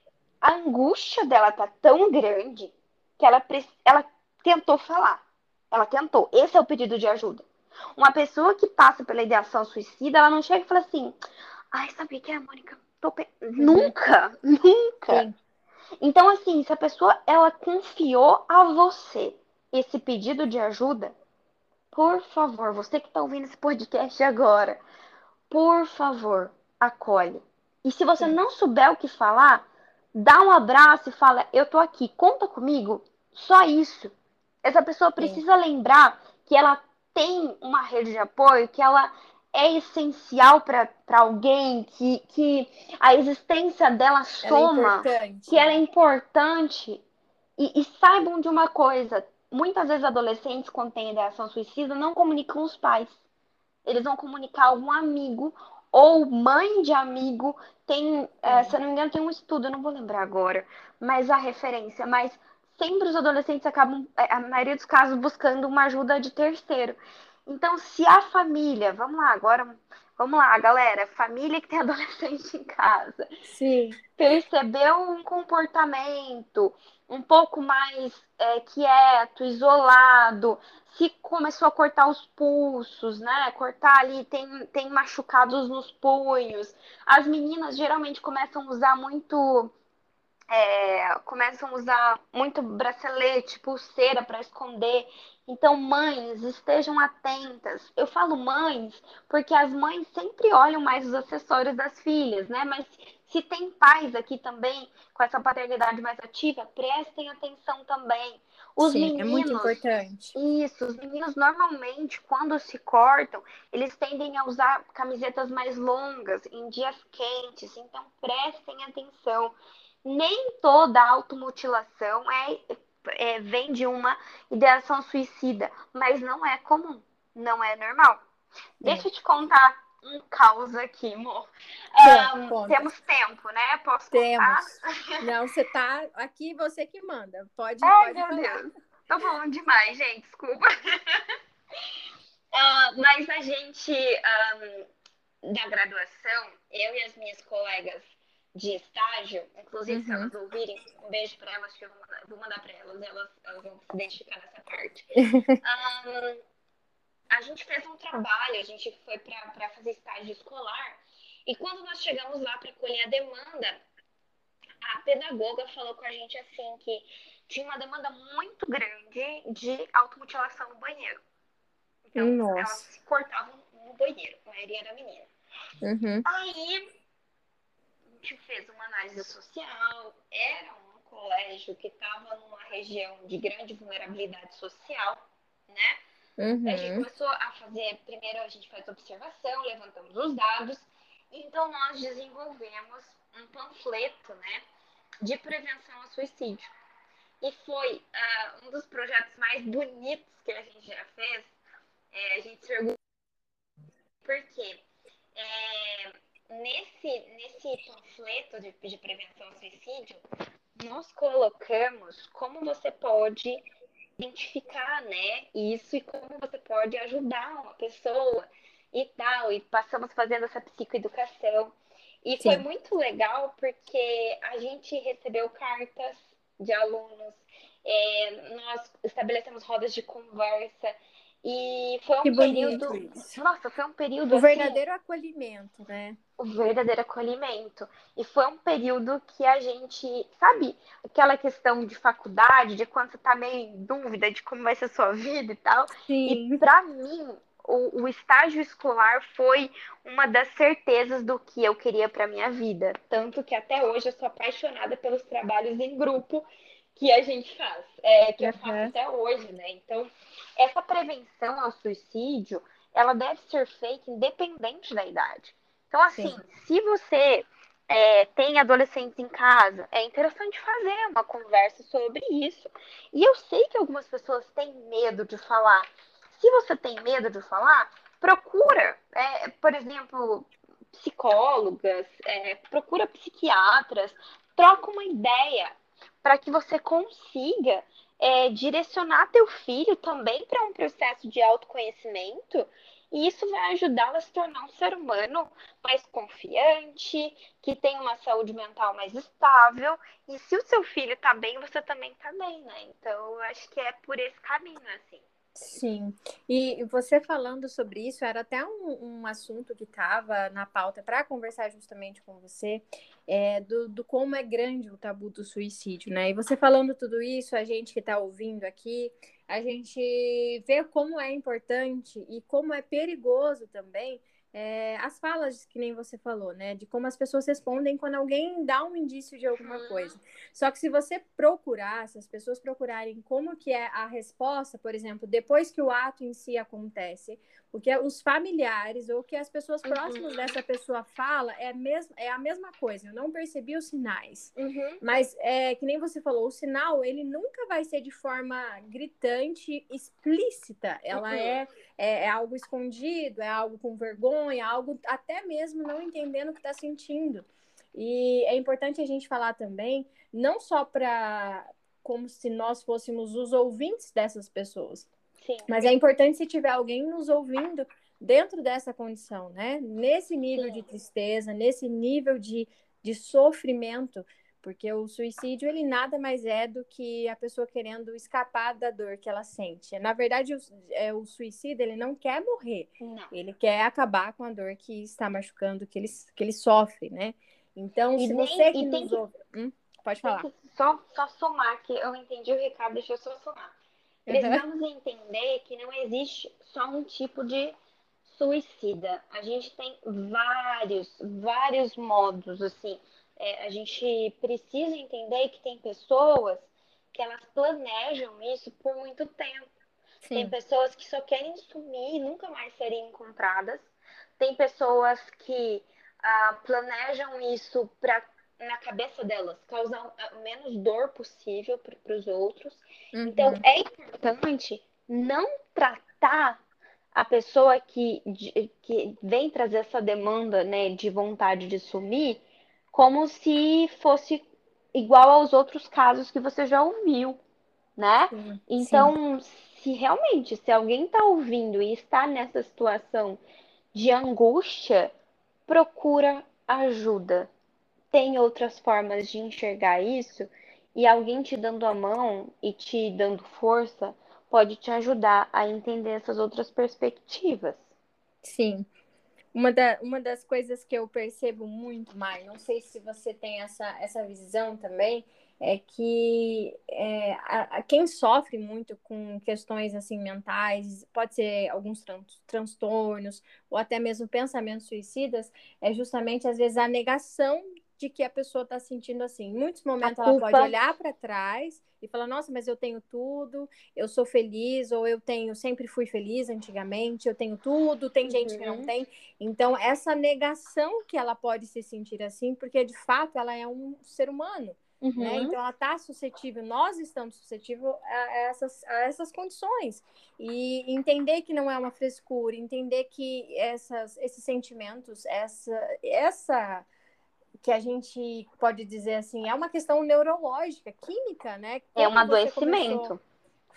[SPEAKER 2] a angústia dela tá tão grande que ela, ela tentou falar. Ela tentou. Esse é o pedido de ajuda. Uma pessoa que passa pela ideação suicida, ela não chega e fala assim: ai, sabia que é a Mônica? Tô pe... Nunca, nunca. Sim. Então, assim, se a pessoa ela confiou a você esse pedido de ajuda, por favor, você que está ouvindo esse podcast agora, por favor, acolhe. E se você não souber o que falar, dá um abraço e fala: Eu tô aqui, conta comigo. Só isso. Essa pessoa precisa lembrar que ela tem uma rede de apoio, que ela é essencial para alguém, que, que a existência dela é soma,
[SPEAKER 1] é
[SPEAKER 2] que ela é importante. E, e, saibam de uma coisa: muitas vezes adolescentes, quando têm ideação suicida, não comunicam os pais. Eles vão comunicar algum amigo ou mãe de amigo. Tem, é, se eu não me engano, tem um estudo, eu não vou lembrar agora, mas a referência. Mas sempre os adolescentes acabam, é, a maioria dos casos, buscando uma ajuda de terceiro. Então, se a família, vamos lá, agora, vamos lá, galera, família que tem adolescente em casa,
[SPEAKER 1] Sim.
[SPEAKER 2] percebeu um comportamento um pouco mais é, quieto, isolado, se começou a cortar os pulsos, né? Cortar ali, tem, tem machucados nos punhos. As meninas geralmente começam a usar muito. É, começam a usar muito bracelete, pulseira para esconder. Então, mães, estejam atentas. Eu falo mães porque as mães sempre olham mais os acessórios das filhas, né? Mas se tem pais aqui também com essa paternidade mais ativa, prestem atenção também.
[SPEAKER 1] Os Sim, meninos, é muito importante.
[SPEAKER 2] Isso, os meninos normalmente, quando se cortam, eles tendem a usar camisetas mais longas em dias quentes, então prestem atenção. Nem toda automutilação é, é, vem de uma ideação suicida, mas não é comum, não é normal. É. Deixa eu te contar um caos aqui, amor. Um, temos tempo, né? Posso
[SPEAKER 1] temos. Contar? Não, você tá aqui, você que manda. Pode,
[SPEAKER 2] Ai,
[SPEAKER 1] pode meu
[SPEAKER 2] falar. Deus. Tô falando demais, gente, desculpa. uh, mas a gente, um, da graduação, eu e as minhas colegas de estágio, inclusive uhum. se elas ouvirem, um beijo para elas, que eu vou mandar, vou mandar para elas, elas, elas vão se identificar nessa parte. um, a gente fez um trabalho, a gente foi para fazer estágio escolar, e quando nós chegamos lá para colher a demanda, a pedagoga falou com a gente assim que tinha uma demanda muito grande de automutilação no banheiro. Então, Nossa. elas se cortavam no banheiro, a maioria era menina.
[SPEAKER 1] Uhum.
[SPEAKER 2] Aí, gente fez uma análise social, era um colégio que estava numa região de grande vulnerabilidade social, né?
[SPEAKER 1] Uhum.
[SPEAKER 2] A gente começou a fazer, primeiro a gente faz observação, levantamos os dados, então nós desenvolvemos um panfleto, né? de prevenção ao suicídio. E foi uh, um dos projetos mais bonitos que a gente já fez. É, a gente se orgulha porque é, nesse, nesse panfleto de, de prevenção ao suicídio, nós colocamos como você pode identificar, né, isso e como você pode ajudar uma pessoa e tal. E passamos fazendo essa psicoeducação. E Sim. foi muito legal porque a gente recebeu cartas de alunos, é, nós estabelecemos rodas de conversa. E foi um que período. Isso. Nossa, foi um período.
[SPEAKER 1] O assim, verdadeiro acolhimento, né?
[SPEAKER 2] O verdadeiro acolhimento. E foi um período que a gente, sabe, aquela questão de faculdade, de quando você tá meio em dúvida de como vai ser a sua vida e tal. Sim. E para mim, o, o, estágio escolar foi uma das certezas do que eu queria para minha vida. Tanto que até hoje eu sou apaixonada pelos trabalhos em grupo que a gente faz, é, que eu faço até hoje, né? Então, essa prevenção ao suicídio, ela deve ser feita independente da idade. Então, assim, Sim. se você é, tem adolescentes em casa, é interessante fazer uma conversa sobre isso. E eu sei que algumas pessoas têm medo de falar. Se você tem medo de falar, procura, é, por exemplo, psicólogas, é, procura psiquiatras, troca uma ideia para que você consiga é, direcionar teu filho também para um processo de autoconhecimento e isso vai ajudá-lo a se tornar um ser humano mais confiante, que tem uma saúde mental mais estável. E se o seu filho está bem, você também está bem, né? Então, eu acho que é por esse caminho, assim.
[SPEAKER 1] Sim, e você falando sobre isso, era até um, um assunto que estava na pauta para conversar justamente com você, é, do, do, como é grande o tabu do suicídio, né? E você falando tudo isso, a gente que está ouvindo aqui, a gente vê como é importante e como é perigoso também é, as falas que nem você falou, né? De como as pessoas respondem quando alguém dá um indício de alguma uhum. coisa. Só que se você procurar, se as pessoas procurarem como que é a resposta, por exemplo, depois que o ato em si acontece, o que os familiares ou o que as pessoas uhum. próximas uhum. dessa pessoa fala é, mesmo, é a mesma coisa. Eu não percebi os sinais. Uhum. Mas, é, que nem você falou, o sinal, ele nunca vai ser de forma gritante, explícita. Ela uhum. é, é, é, algo escondido, é algo com vergonha, algo até mesmo não entendendo o que está sentindo. E é importante a gente falar também, não só para como se nós fôssemos os ouvintes dessas pessoas, Sim. Mas é importante se tiver alguém nos ouvindo dentro dessa condição, né? Nesse nível Sim. de tristeza, nesse nível de, de sofrimento, porque o suicídio ele nada mais é do que a pessoa querendo escapar da dor que ela sente. Na verdade, o, é, o suicídio ele não quer morrer, não. ele quer acabar com a dor que está machucando, que ele, que ele sofre, né? Então, e se nem, você que nos que, ouve... hum, pode falar.
[SPEAKER 2] Só, só somar, que eu entendi o recado, deixa eu só somar. Precisamos uhum. entender que não existe só um tipo de suicida. A gente tem vários, vários modos, assim. É, a gente precisa entender que tem pessoas que elas planejam isso por muito tempo. Sim. Tem pessoas que só querem sumir e nunca mais serem encontradas. Tem pessoas que ah, planejam isso para na cabeça delas, causar a menos dor possível para os outros. Uhum. Então, é importante não tratar a pessoa que, de, que vem trazer essa demanda né, de vontade de sumir como se fosse igual aos outros casos que você já ouviu, né? Sim, então, sim. se realmente, se alguém está ouvindo e está nessa situação de angústia, procura ajuda tem outras formas de enxergar isso e alguém te dando a mão e te dando força pode te ajudar a entender essas outras perspectivas.
[SPEAKER 1] Sim. Uma, da, uma das coisas que eu percebo muito, Mai, não sei se você tem essa, essa visão também, é que é, a, a, quem sofre muito com questões assim mentais, pode ser alguns tran transtornos ou até mesmo pensamentos suicidas, é justamente às vezes a negação de que a pessoa está sentindo assim. Em muitos momentos ela pode olhar para trás e falar: Nossa, mas eu tenho tudo, eu sou feliz, ou eu tenho, sempre fui feliz antigamente, eu tenho tudo, tem gente uhum. que não uhum. tem. Então, essa negação que ela pode se sentir assim, porque de fato ela é um ser humano. Né? Uhum. Né? Então ela está suscetível, nós estamos suscetíveis a essas, a essas condições. E entender que não é uma frescura, entender que essas, esses sentimentos, essa, essa que a gente pode dizer assim, é uma questão neurológica, química, né?
[SPEAKER 2] Como é um adoecimento. Começou,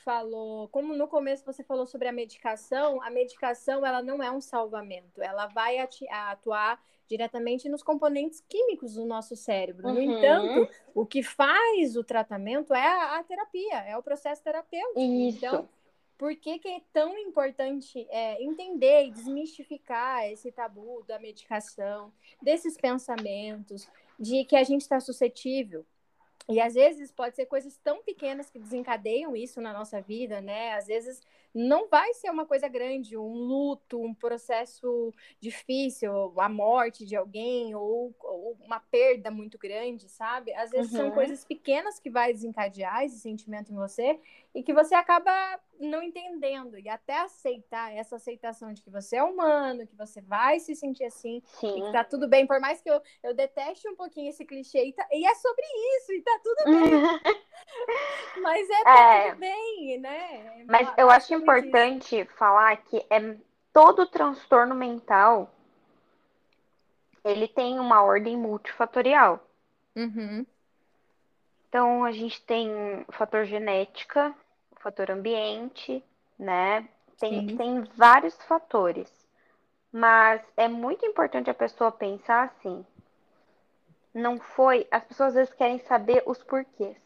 [SPEAKER 1] falou, como no começo você falou sobre a medicação, a medicação ela não é um salvamento, ela vai atuar diretamente nos componentes químicos do nosso cérebro. Uhum. No entanto, o que faz o tratamento é a, a terapia, é o processo terapêutico.
[SPEAKER 2] Isso.
[SPEAKER 1] Então, por que, que é tão importante é, entender e desmistificar esse tabu da medicação, desses pensamentos, de que a gente está suscetível e às vezes pode ser coisas tão pequenas que desencadeiam isso na nossa vida, né? Às vezes não vai ser uma coisa grande, um luto, um processo difícil, a morte de alguém ou, ou uma perda muito grande, sabe? Às vezes uhum. são coisas pequenas que vai desencadear esse sentimento em você e que você acaba não entendendo e até aceitar essa aceitação de que você é humano, que você vai se sentir assim, Sim. e que tá tudo bem, por mais que eu, eu deteste um pouquinho esse clichê e, tá, e é sobre isso, e tá tudo bem. Mas é, tá é, tudo bem, né?
[SPEAKER 2] Mas eu acho importante falar que é todo transtorno mental ele tem uma ordem multifatorial.
[SPEAKER 1] Uhum.
[SPEAKER 2] Então, a gente tem o fator genética, o fator ambiente, né? Tem, tem vários fatores. Mas é muito importante a pessoa pensar assim. Não foi. As pessoas às vezes querem saber os porquês.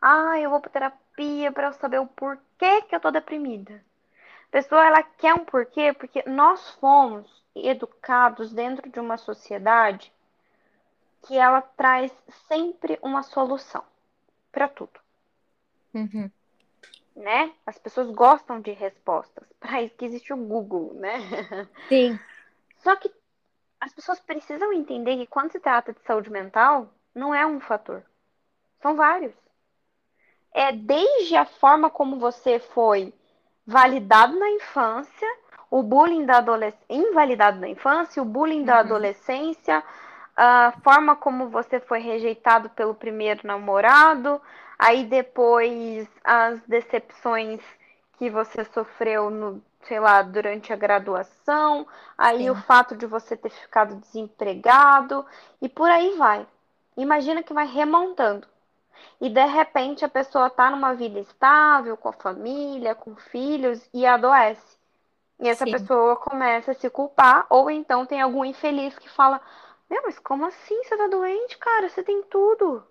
[SPEAKER 2] Ah, eu vou para terapia para saber o porquê que eu tô deprimida. A pessoa ela quer um porquê porque nós fomos educados dentro de uma sociedade que ela traz sempre uma solução para tudo.
[SPEAKER 1] Uhum.
[SPEAKER 2] Né? As pessoas gostam de respostas. Para isso que existe o Google, né?
[SPEAKER 1] Sim.
[SPEAKER 2] Só que as pessoas precisam entender que quando se trata de saúde mental, não é um fator. São vários. É desde a forma como você foi validado na infância, o bullying da adolescência, invalidado na infância, o bullying uhum. da adolescência, a forma como você foi rejeitado pelo primeiro namorado, aí depois as decepções que você sofreu no, sei lá, durante a graduação, aí Sim. o fato de você ter ficado desempregado e por aí vai. Imagina que vai remontando. E de repente a pessoa tá numa vida estável, com a família, com filhos e adoece. E essa Sim. pessoa começa a se culpar, ou então tem algum infeliz que fala: meu, mas como assim? Você tá doente, cara? Você tem tudo.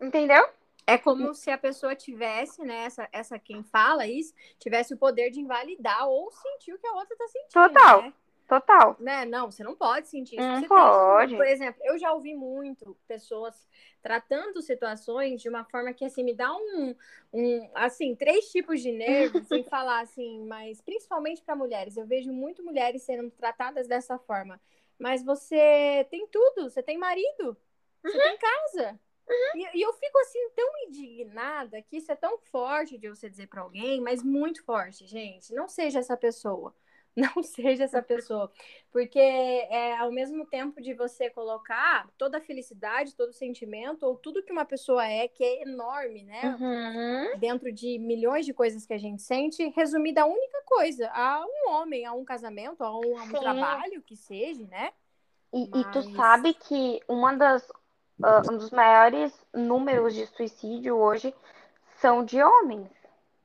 [SPEAKER 2] Entendeu?
[SPEAKER 1] É como se a pessoa tivesse, né, essa, essa quem fala isso, tivesse o poder de invalidar ou sentir o que a outra tá sentindo.
[SPEAKER 2] Total.
[SPEAKER 1] Né?
[SPEAKER 2] Total.
[SPEAKER 1] Né? Não, você não pode sentir isso.
[SPEAKER 2] Não pode.
[SPEAKER 1] Tem, por exemplo, eu já ouvi muito pessoas tratando situações de uma forma que, assim, me dá um, um assim, três tipos de nervos, sem falar, assim, mas principalmente para mulheres. Eu vejo muito mulheres sendo tratadas dessa forma mas você tem tudo, você tem marido, você uhum. tem casa. Uhum. E, e, eu fico assim tão indignada que isso é tão forte de você dizer para alguém, mas muito forte, gente. Não seja essa pessoa. Não seja essa pessoa. Porque é ao mesmo tempo de você colocar toda a felicidade, todo o sentimento, ou tudo que uma pessoa é, que é enorme, né?
[SPEAKER 2] Uhum.
[SPEAKER 1] Dentro de milhões de coisas que a gente sente, resumida a única coisa: a um homem, a um casamento, a um, a um trabalho que seja, né?
[SPEAKER 2] E, Mas... e, tu sabe que uma das, uh, um dos maiores números de suicídio hoje são de homens.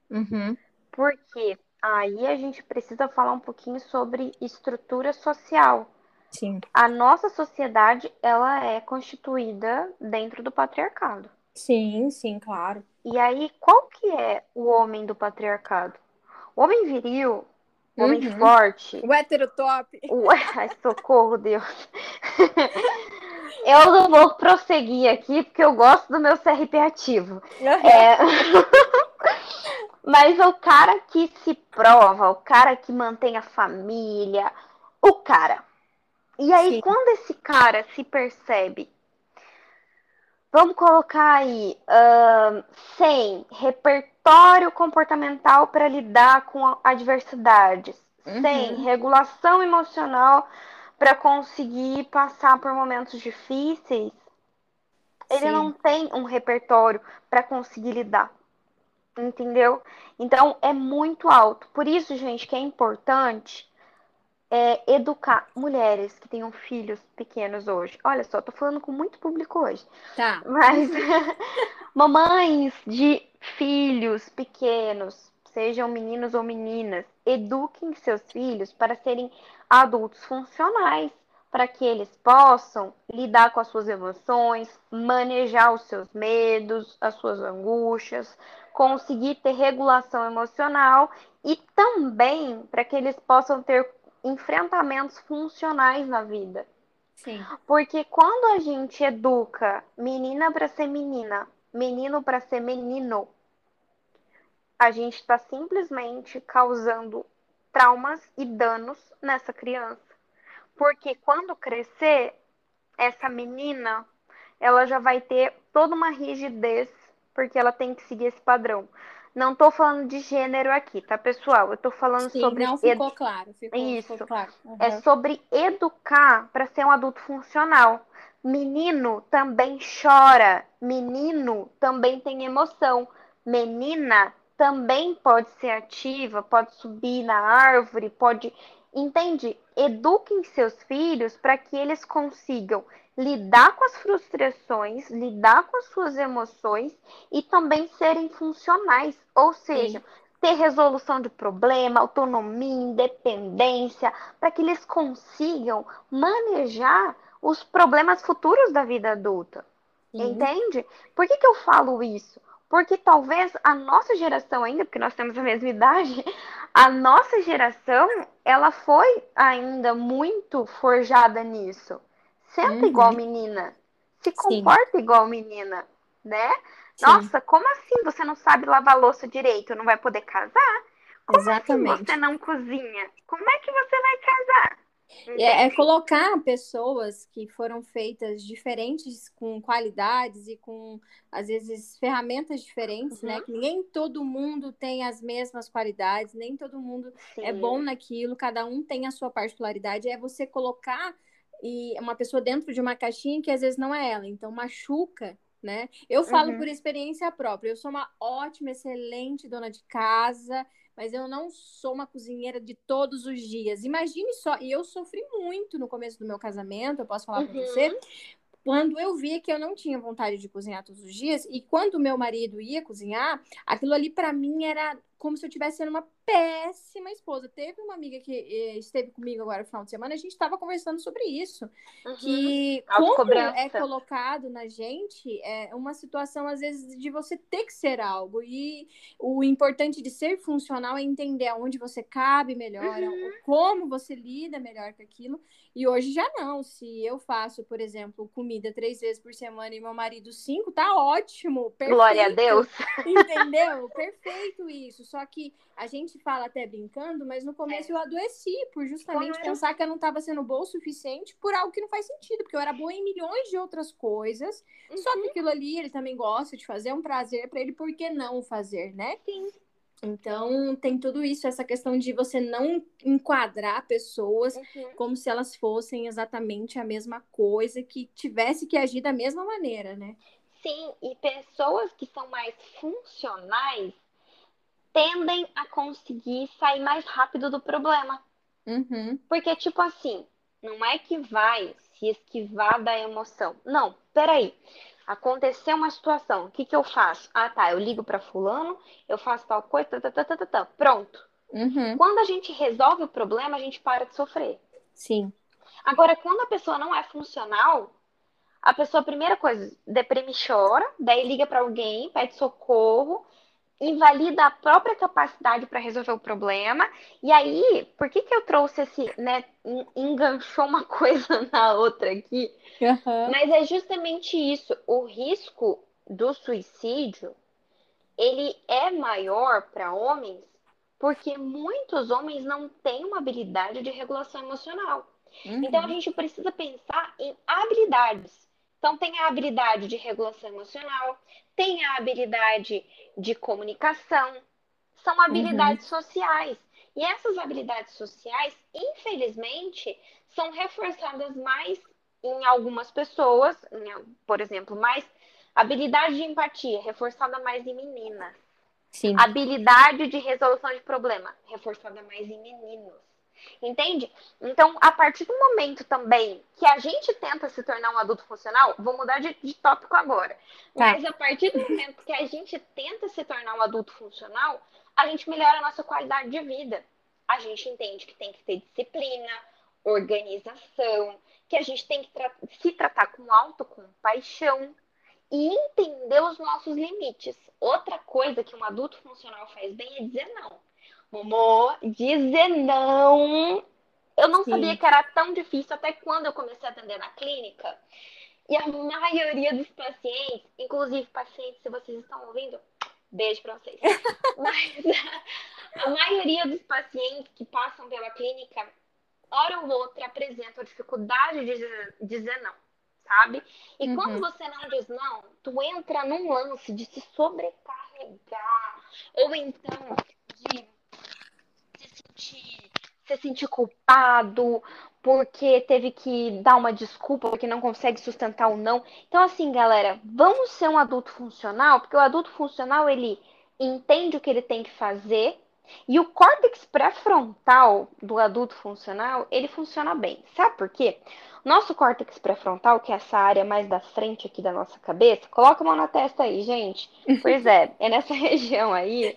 [SPEAKER 1] Uhum.
[SPEAKER 2] Por quê? Aí a gente precisa falar um pouquinho sobre estrutura social.
[SPEAKER 1] Sim.
[SPEAKER 2] A nossa sociedade, ela é constituída dentro do patriarcado.
[SPEAKER 1] Sim, sim, claro.
[SPEAKER 2] E aí, qual que é o homem do patriarcado? O homem viril, o homem uhum. forte.
[SPEAKER 1] O heterotop.
[SPEAKER 2] O... Ai, socorro, Deus. eu não vou prosseguir aqui, porque eu gosto do meu CRP ativo. Uhum. É... Mas o cara que se prova, o cara que mantém a família, o cara. E aí, Sim. quando esse cara se percebe, vamos colocar aí, uh, sem repertório comportamental para lidar com adversidades, uhum. sem regulação emocional para conseguir passar por momentos difíceis, Ele Sim. não tem um repertório para conseguir lidar. Entendeu? Então é muito alto. Por isso, gente, que é importante é, educar mulheres que tenham filhos pequenos hoje. Olha só, tô falando com muito público hoje.
[SPEAKER 1] Tá.
[SPEAKER 2] Mas mamães de filhos pequenos, sejam meninos ou meninas, eduquem seus filhos para serem adultos funcionais, para que eles possam lidar com as suas emoções, manejar os seus medos, as suas angústias, conseguir ter regulação emocional e também para que eles possam ter enfrentamentos funcionais na vida.
[SPEAKER 1] Sim.
[SPEAKER 2] Porque quando a gente educa menina para ser menina, menino para ser menino, a gente está simplesmente causando traumas e danos nessa criança. Porque quando crescer, essa menina, ela já vai ter toda uma rigidez, porque ela tem que seguir esse padrão. Não estou falando de gênero aqui, tá, pessoal? Eu estou falando
[SPEAKER 1] Sim,
[SPEAKER 2] sobre.
[SPEAKER 1] Não ficou edu... claro. Ficou,
[SPEAKER 2] Isso.
[SPEAKER 1] Ficou claro.
[SPEAKER 2] Uhum. É sobre educar para ser um adulto funcional. Menino também chora. Menino também tem emoção. Menina também pode ser ativa, pode subir na árvore, pode. Entende? Eduquem seus filhos para que eles consigam lidar com as frustrações, lidar com as suas emoções e também serem funcionais, ou seja, Sim. ter resolução de problema, autonomia, independência, para que eles consigam manejar os problemas futuros da vida adulta. Entende? Por que, que eu falo isso? Porque talvez a nossa geração ainda, porque nós temos a mesma idade, a nossa geração, ela foi ainda muito forjada nisso. Senta uhum. igual menina. Se comporta Sim. igual menina, né? Sim. Nossa, como assim você não sabe lavar louça direito? Não vai poder casar? Como assim Exatamente. assim você não cozinha? Como é que você vai casar?
[SPEAKER 1] É, é, colocar pessoas que foram feitas diferentes, com qualidades e com, às vezes, ferramentas diferentes, né? uhum. né? Que nem todo mundo tem as mesmas qualidades, nem todo mundo é Sim. é bom naquilo, cada um tem a sua particularidade. É você colocar e uma pessoa dentro de uma caixinha que às vezes não é ela, então machuca, né? Eu falo uhum. por experiência própria, eu sou uma ótima, excelente dona de casa, mas eu não sou uma cozinheira de todos os dias. Imagine só, e eu sofri muito no começo do meu casamento, eu posso falar uhum. para você, quando eu via que eu não tinha vontade de cozinhar todos os dias e quando meu marido ia cozinhar, aquilo ali para mim era como se eu estivesse sendo uma péssima esposa. Teve uma amiga que eh, esteve comigo agora no final de semana, a gente estava conversando sobre isso. Uhum. Que como é colocado na gente é uma situação, às vezes, de você ter que ser algo. E o importante de ser funcional é entender aonde você cabe melhor, uhum. como você lida melhor com aquilo. E hoje já não. Se eu faço, por exemplo, comida três vezes por semana e meu marido cinco, tá ótimo. Perfeito,
[SPEAKER 2] Glória a Deus.
[SPEAKER 1] Entendeu? Perfeito isso só que a gente fala até brincando, mas no começo é. eu adoeci por justamente pensar que eu não estava sendo boa o suficiente por algo que não faz sentido, porque eu era boa em milhões de outras coisas. Uhum. Só que uhum. aquilo ali ele também gosta de fazer, é um prazer para ele, por que não fazer, né?
[SPEAKER 2] Sim.
[SPEAKER 1] Então, tem tudo isso, essa questão de você não enquadrar pessoas uhum. como se elas fossem exatamente a mesma coisa, que tivesse que agir da mesma maneira, né?
[SPEAKER 2] Sim, e pessoas que são mais funcionais, tendem a conseguir sair mais rápido do problema.
[SPEAKER 1] Uhum.
[SPEAKER 2] Porque, tipo assim, não é que vai se esquivar da emoção. Não, peraí. Aconteceu uma situação, o que, que eu faço? Ah, tá, eu ligo para fulano, eu faço tal coisa, tá, tá, tá, tá, tá, tá. pronto.
[SPEAKER 1] Uhum.
[SPEAKER 2] Quando a gente resolve o problema, a gente para de sofrer.
[SPEAKER 1] Sim.
[SPEAKER 2] Agora, quando a pessoa não é funcional, a pessoa, a primeira coisa, deprime e chora, daí liga para alguém, pede socorro, invalida a própria capacidade para resolver o problema. E aí, por que, que eu trouxe esse, né, enganchou uma coisa na outra aqui?
[SPEAKER 1] Uhum.
[SPEAKER 2] Mas é justamente isso. O risco do suicídio, ele é maior para homens porque muitos homens não têm uma habilidade de regulação emocional. Uhum. Então a gente precisa pensar em habilidades. Então tem a habilidade de regulação emocional, tem a habilidade de comunicação, são habilidades uhum. sociais. E essas habilidades sociais, infelizmente, são reforçadas mais em algumas pessoas, por exemplo, mais habilidade de empatia, reforçada mais em meninas. Sim. Habilidade de resolução de problema, reforçada mais em meninos. Entende? Então, a partir do momento também que a gente tenta se tornar um adulto funcional, vou mudar de, de tópico agora. Tá. Mas a partir do momento que a gente tenta se tornar um adulto funcional, a gente melhora a nossa qualidade de vida. A gente entende que tem que ter disciplina, organização, que a gente tem que tra se tratar com autocompaixão e entender os nossos limites. Outra coisa que um adulto funcional faz bem é dizer não. Momô, dizer não. Eu não Sim. sabia que era tão difícil até quando eu comecei a atender na clínica. E a maioria dos pacientes, inclusive pacientes, se vocês estão ouvindo, beijo para vocês. Mas a maioria dos pacientes que passam pela clínica, hora ou outra, apresentam dificuldade de dizer não, sabe? E uhum. quando você não diz não, tu entra num lance de se sobrecarregar, ou então de sentir, se sentir culpado porque teve que dar uma desculpa porque não consegue sustentar o não. Então assim, galera, vamos ser um adulto funcional, porque o adulto funcional ele entende o que ele tem que fazer e o córtex pré-frontal do adulto funcional, ele funciona bem. Sabe por quê? Nosso córtex pré-frontal, que é essa área mais da frente aqui da nossa cabeça, coloca a mão na testa aí, gente. Pois é, é nessa região aí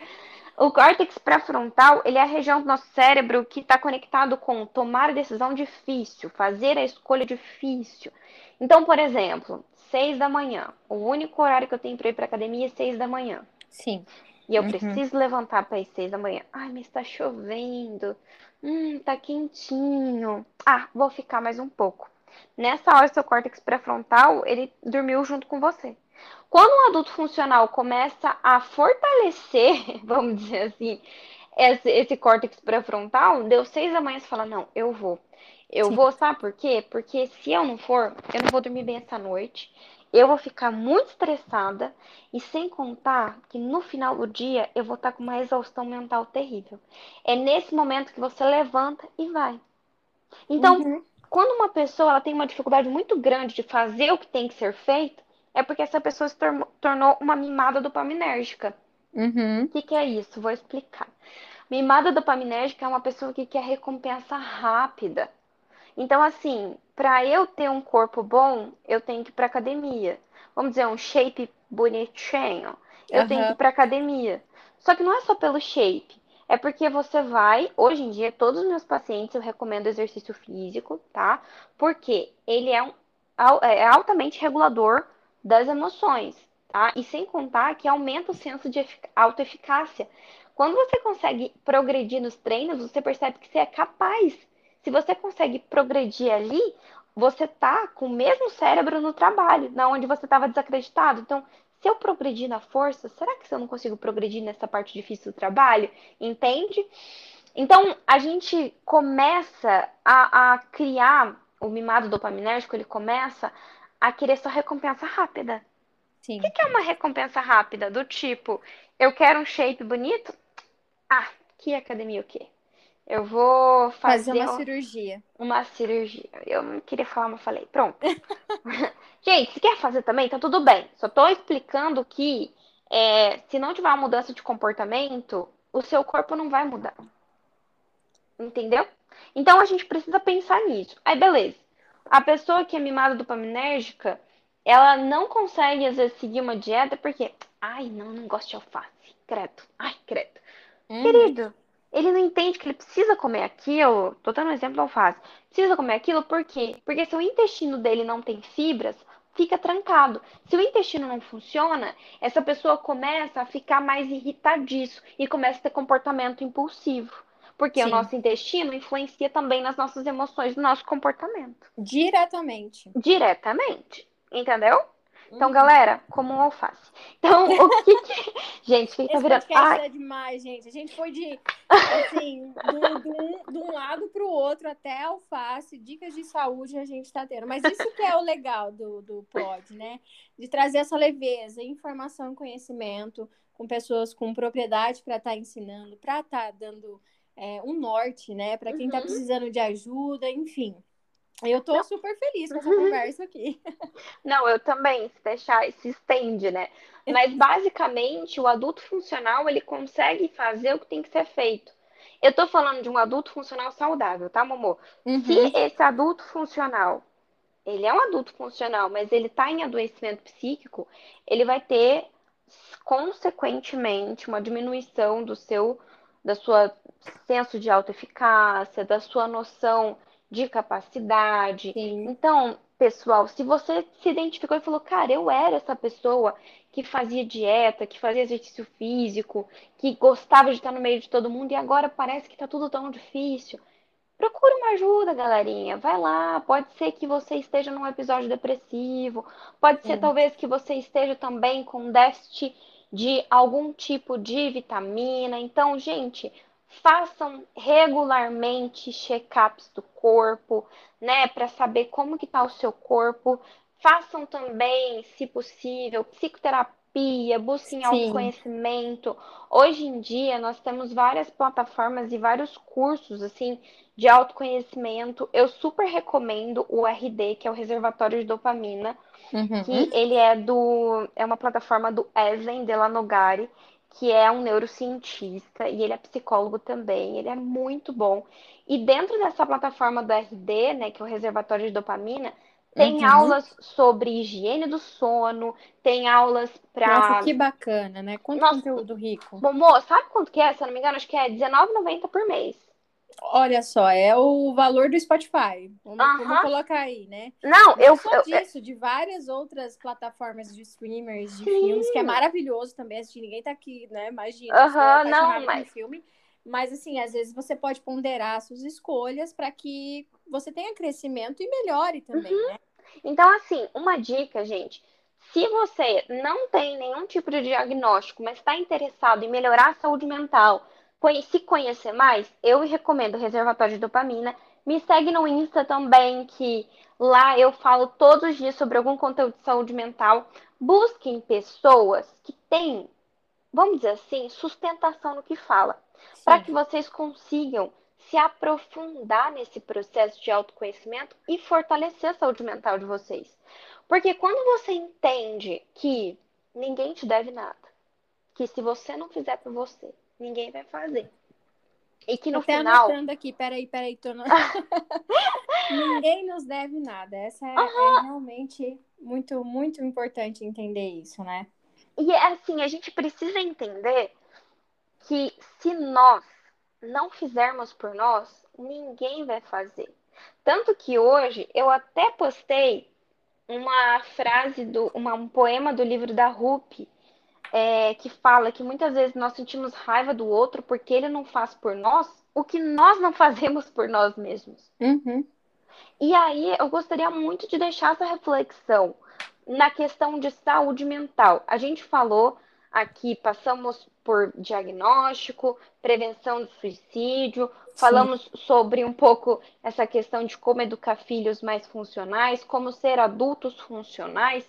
[SPEAKER 2] o córtex pré-frontal, ele é a região do nosso cérebro que está conectado com tomar decisão difícil, fazer a escolha difícil. Então, por exemplo, seis da manhã. O único horário que eu tenho para ir para academia é seis da manhã.
[SPEAKER 1] Sim.
[SPEAKER 2] E eu uhum. preciso levantar para ir seis da manhã. Ai, mas está chovendo. Hum, tá quentinho. Ah, vou ficar mais um pouco. Nessa hora, seu córtex pré-frontal, ele dormiu junto com você. Quando um adulto funcional começa a fortalecer, vamos dizer assim, esse, esse córtex pré-frontal, deu seis da manhã e fala, não, eu vou. Eu Sim. vou, sabe por quê? Porque se eu não for, eu não vou dormir bem essa noite. Eu vou ficar muito estressada e sem contar que no final do dia eu vou estar com uma exaustão mental terrível. É nesse momento que você levanta e vai. Então, uhum. quando uma pessoa ela tem uma dificuldade muito grande de fazer o que tem que ser feito, é porque essa pessoa se tornou uma mimada dopaminérgica.
[SPEAKER 1] Uhum.
[SPEAKER 2] O que, que é isso? Vou explicar. Mimada dopaminérgica é uma pessoa que quer recompensa rápida. Então, assim, para eu ter um corpo bom, eu tenho que ir para academia. Vamos dizer, um shape bonitinho. Eu uhum. tenho que ir para academia. Só que não é só pelo shape. É porque você vai, hoje em dia, todos os meus pacientes eu recomendo exercício físico, tá? Porque ele é, um, é altamente regulador das emoções, tá? E sem contar que aumenta o senso de autoeficácia. Quando você consegue progredir nos treinos, você percebe que você é capaz. Se você consegue progredir ali, você tá com o mesmo cérebro no trabalho, na onde você estava desacreditado. Então, se eu progredir na força, será que eu não consigo progredir nessa parte difícil do trabalho? Entende? Então, a gente começa a, a criar o mimado dopaminérgico, ele começa a querer só recompensa rápida. Sim. O que, que é uma recompensa rápida? Do tipo, eu quero um shape bonito? Ah, que academia o quê? Eu vou fazer,
[SPEAKER 1] fazer uma cirurgia.
[SPEAKER 2] Uma cirurgia. Eu não queria falar, mas falei. Pronto. Gente, se quer fazer também, tá tudo bem. Só tô explicando que é, se não tiver uma mudança de comportamento, o seu corpo não vai mudar. Entendeu? Então a gente precisa pensar nisso. Aí, beleza. A pessoa que é mimada dopaminérgica, ela não consegue, às vezes, seguir uma dieta porque, ai, não, não gosto de alface. Credo. Ai, credo. Uhum. Querido, ele não entende que ele precisa comer aquilo. Tô dando um exemplo da alface. Precisa comer aquilo por quê? Porque se o intestino dele não tem fibras, fica trancado. Se o intestino não funciona, essa pessoa começa a ficar mais irritadiço e começa a ter comportamento impulsivo. Porque Sim. o nosso intestino influencia também nas nossas emoções, no nosso comportamento.
[SPEAKER 1] Diretamente.
[SPEAKER 2] Diretamente. Entendeu? Então, uhum. galera, como um alface. Então, o que que... Gente, quem
[SPEAKER 1] tá virando... Ai... é demais, gente. A gente foi de, assim, do, do, de um lado para o outro até alface, dicas de saúde a gente está tendo. Mas isso que é o legal do, do pod, né? De trazer essa leveza, informação e conhecimento com pessoas com propriedade para estar tá ensinando, para estar tá dando é, um norte, né? Para quem está uhum. precisando de ajuda, enfim. Eu tô Não. super feliz com essa conversa aqui.
[SPEAKER 2] Não, eu também, se deixar, se estende, né? Mas basicamente o adulto funcional ele consegue fazer o que tem que ser feito. Eu tô falando de um adulto funcional saudável, tá, Momô? Uhum. Se esse adulto funcional, ele é um adulto funcional, mas ele tá em adoecimento psíquico, ele vai ter consequentemente uma diminuição do seu da sua senso de autoeficácia, da sua noção de capacidade. Sim. Então, pessoal, se você se identificou e falou, cara, eu era essa pessoa que fazia dieta, que fazia exercício físico, que gostava de estar no meio de todo mundo e agora parece que tá tudo tão difícil. Procura uma ajuda, galerinha. Vai lá. Pode ser que você esteja num episódio depressivo. Pode ser, talvez, que você esteja também com déficit de algum tipo de vitamina. Então, gente, façam regularmente check-ups do corpo, né, para saber como que tá o seu corpo. Façam também, se possível, psicoterapia, busquem Sim. autoconhecimento. Hoje em dia nós temos várias plataformas e vários cursos assim de autoconhecimento. Eu super recomendo o RD, que é o reservatório de dopamina, uhum. que ele é do é uma plataforma do Eslen Delanogari que é um neurocientista e ele é psicólogo também, ele é muito bom. E dentro dessa plataforma do RD, né, que é o reservatório de dopamina, tem uhum. aulas sobre higiene do sono, tem aulas para.
[SPEAKER 1] Nossa, que bacana, né? Quanto Nossa, conteúdo rico.
[SPEAKER 2] Bom, sabe quanto que é? Se eu não me engano, acho que é R$19,90 por mês.
[SPEAKER 1] Olha só, é o valor do Spotify. Vamos, vamos colocar aí, né?
[SPEAKER 2] Não, Não eu.
[SPEAKER 1] Só eu, disso, de várias outras plataformas de streamers, de sim. filmes, que é maravilhoso também assistir. Ninguém tá aqui, né? Imagina.
[SPEAKER 2] Aham, uh -huh, não, mas.
[SPEAKER 1] Filme. Mas, assim, às vezes você pode ponderar suas escolhas para que você tenha crescimento e melhore também, uhum. né?
[SPEAKER 2] Então, assim, uma dica, gente. Se você não tem nenhum tipo de diagnóstico, mas está interessado em melhorar a saúde mental, se conhecer mais, eu recomendo o Reservatório de Dopamina. Me segue no Insta também, que lá eu falo todos os dias sobre algum conteúdo de saúde mental. Busquem pessoas que têm, vamos dizer assim, sustentação no que fala, para que vocês consigam se aprofundar nesse processo de autoconhecimento e fortalecer a saúde mental de vocês. Porque quando você entende que ninguém te deve nada, que se você não fizer por você, ninguém vai fazer. E que no
[SPEAKER 1] Até
[SPEAKER 2] final.
[SPEAKER 1] anotando aqui, peraí, peraí, tô no... ninguém nos deve nada. Essa é, uhum. é, realmente muito, muito importante entender isso, né?
[SPEAKER 2] E é assim, a gente precisa entender que se nós não fizermos por nós, ninguém vai fazer. Tanto que hoje eu até postei uma frase do uma, um poema do livro da Rupi é, que fala que muitas vezes nós sentimos raiva do outro porque ele não faz por nós o que nós não fazemos por nós mesmos.
[SPEAKER 1] Uhum.
[SPEAKER 2] E aí eu gostaria muito de deixar essa reflexão na questão de saúde mental. A gente falou aqui, passamos por diagnóstico, prevenção do suicídio, falamos Sim. sobre um pouco essa questão de como educar filhos mais funcionais, como ser adultos funcionais.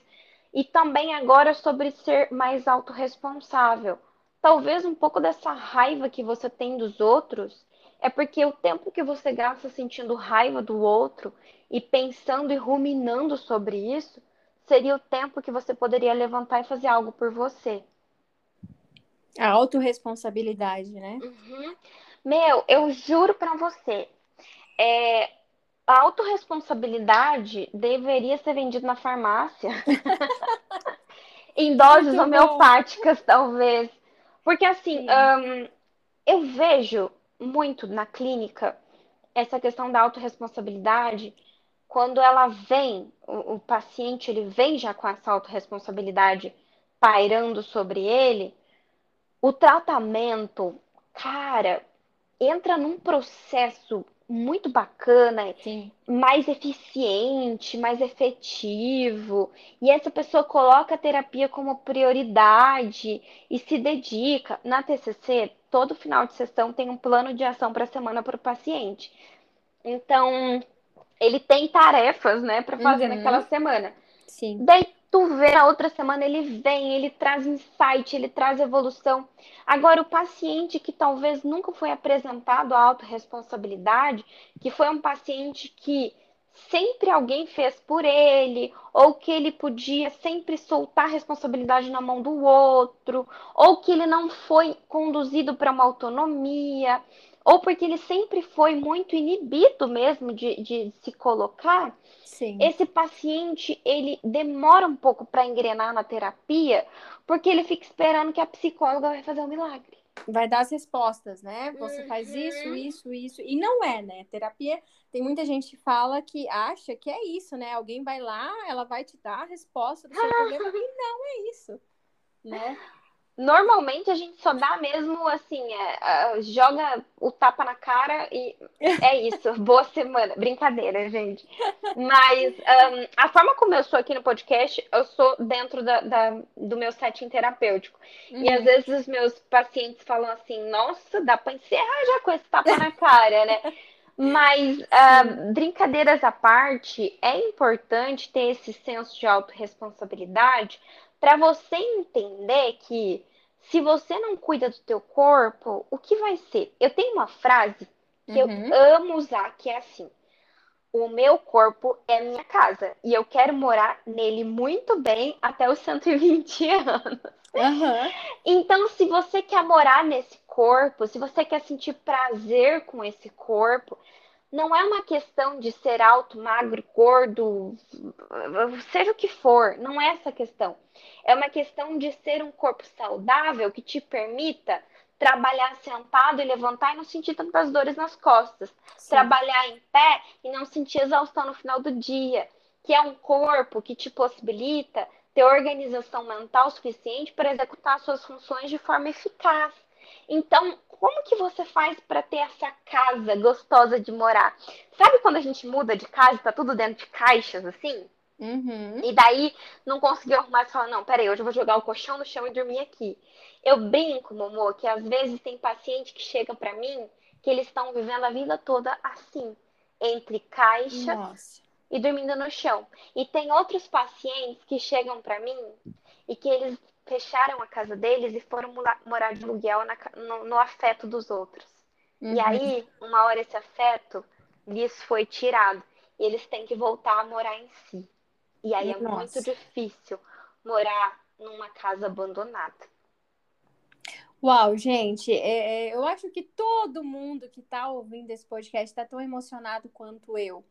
[SPEAKER 2] E também agora sobre ser mais autorresponsável. Talvez um pouco dessa raiva que você tem dos outros é porque o tempo que você gasta sentindo raiva do outro e pensando e ruminando sobre isso seria o tempo que você poderia levantar e fazer algo por você.
[SPEAKER 1] A autorresponsabilidade, né?
[SPEAKER 2] Uhum. Meu, eu juro para você, é, a autorresponsabilidade deveria ser vendida na farmácia. em doses Muito homeopáticas, bom. talvez. Porque, assim, um, eu vejo muito na clínica essa questão da autorresponsabilidade quando ela vem, o, o paciente ele vem já com essa autorresponsabilidade pairando sobre ele, o tratamento, cara, entra num processo muito bacana,
[SPEAKER 1] Sim.
[SPEAKER 2] mais eficiente, mais efetivo. E essa pessoa coloca a terapia como prioridade e se dedica. Na TCC, todo final de sessão tem um plano de ação para a semana para o paciente. Então, ele tem tarefas, né, para fazer uhum. naquela semana.
[SPEAKER 1] Sim.
[SPEAKER 2] Daí tu vê na outra semana ele vem, ele traz insight, ele traz evolução. Agora, o paciente que talvez nunca foi apresentado a autorresponsabilidade, que foi um paciente que sempre alguém fez por ele, ou que ele podia sempre soltar a responsabilidade na mão do outro, ou que ele não foi conduzido para uma autonomia, ou porque ele sempre foi muito inibido mesmo de, de se colocar, Sim. esse paciente ele demora um pouco para engrenar na terapia, porque ele fica esperando que a psicóloga vai fazer um milagre.
[SPEAKER 1] Vai dar as respostas, né? Você uhum. faz isso, isso, isso. E não é, né? Terapia, tem muita gente que fala que acha que é isso, né? Alguém vai lá, ela vai te dar a resposta do seu problema, e não é isso, né?
[SPEAKER 2] Normalmente a gente só dá mesmo assim, é, joga o tapa na cara e é isso. Boa semana. Brincadeira, gente. Mas um, a forma como eu sou aqui no podcast, eu sou dentro da, da do meu setting terapêutico. Uhum. E às uhum. vezes os meus pacientes falam assim: nossa, dá para encerrar já com esse tapa na cara, né? Mas, uh, brincadeiras à parte, é importante ter esse senso de autorresponsabilidade para você entender que se você não cuida do teu corpo, o que vai ser? Eu tenho uma frase que uhum. eu amo usar, que é assim: o meu corpo é minha casa e eu quero morar nele muito bem até os 120 anos. Uhum. Então, se você quer morar nesse corpo, se você quer sentir prazer com esse corpo, não é uma questão de ser alto, magro, gordo, seja o que for, não é essa questão. É uma questão de ser um corpo saudável que te permita trabalhar sentado e levantar e não sentir tantas dores nas costas. Sim. Trabalhar em pé e não sentir exaustão no final do dia. Que é um corpo que te possibilita ter organização mental suficiente para executar suas funções de forma eficaz. Então, como que você faz para ter essa casa gostosa de morar? Sabe quando a gente muda de casa e tá tudo dentro de caixas assim? Uhum. E daí não conseguiu arrumar e falar, não, peraí, hoje eu vou jogar o colchão no chão e dormir aqui. Eu brinco, Momô, que às vezes tem paciente que chega para mim que eles estão vivendo a vida toda assim, entre caixas Nossa. e dormindo no chão. E tem outros pacientes que chegam para mim e que eles fecharam a casa deles e foram morar de aluguel na, no, no, afeto dos outros. Uhum. E aí, uma hora esse afeto lhes foi tirado. E eles têm que voltar a morar em si. E aí é Nossa. é muito difícil morar numa casa abandonada.
[SPEAKER 1] Uau, gente, é, é eu acho que todo mundo que está ouvindo esse podcast está tão emocionado quanto eu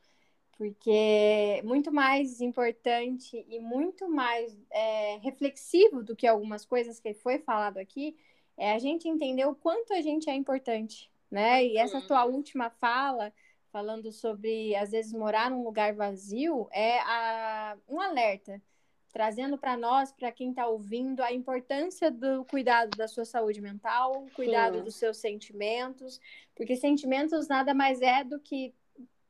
[SPEAKER 1] porque é muito mais importante e muito mais é, reflexivo do que algumas coisas que foi falado aqui é a gente entender o quanto a gente é importante, né? E essa tua última fala, falando sobre às vezes morar num lugar vazio, é a, um alerta, trazendo para nós, para quem está ouvindo, a importância do cuidado da sua saúde mental, cuidado Sim. dos seus sentimentos, porque sentimentos nada mais é do que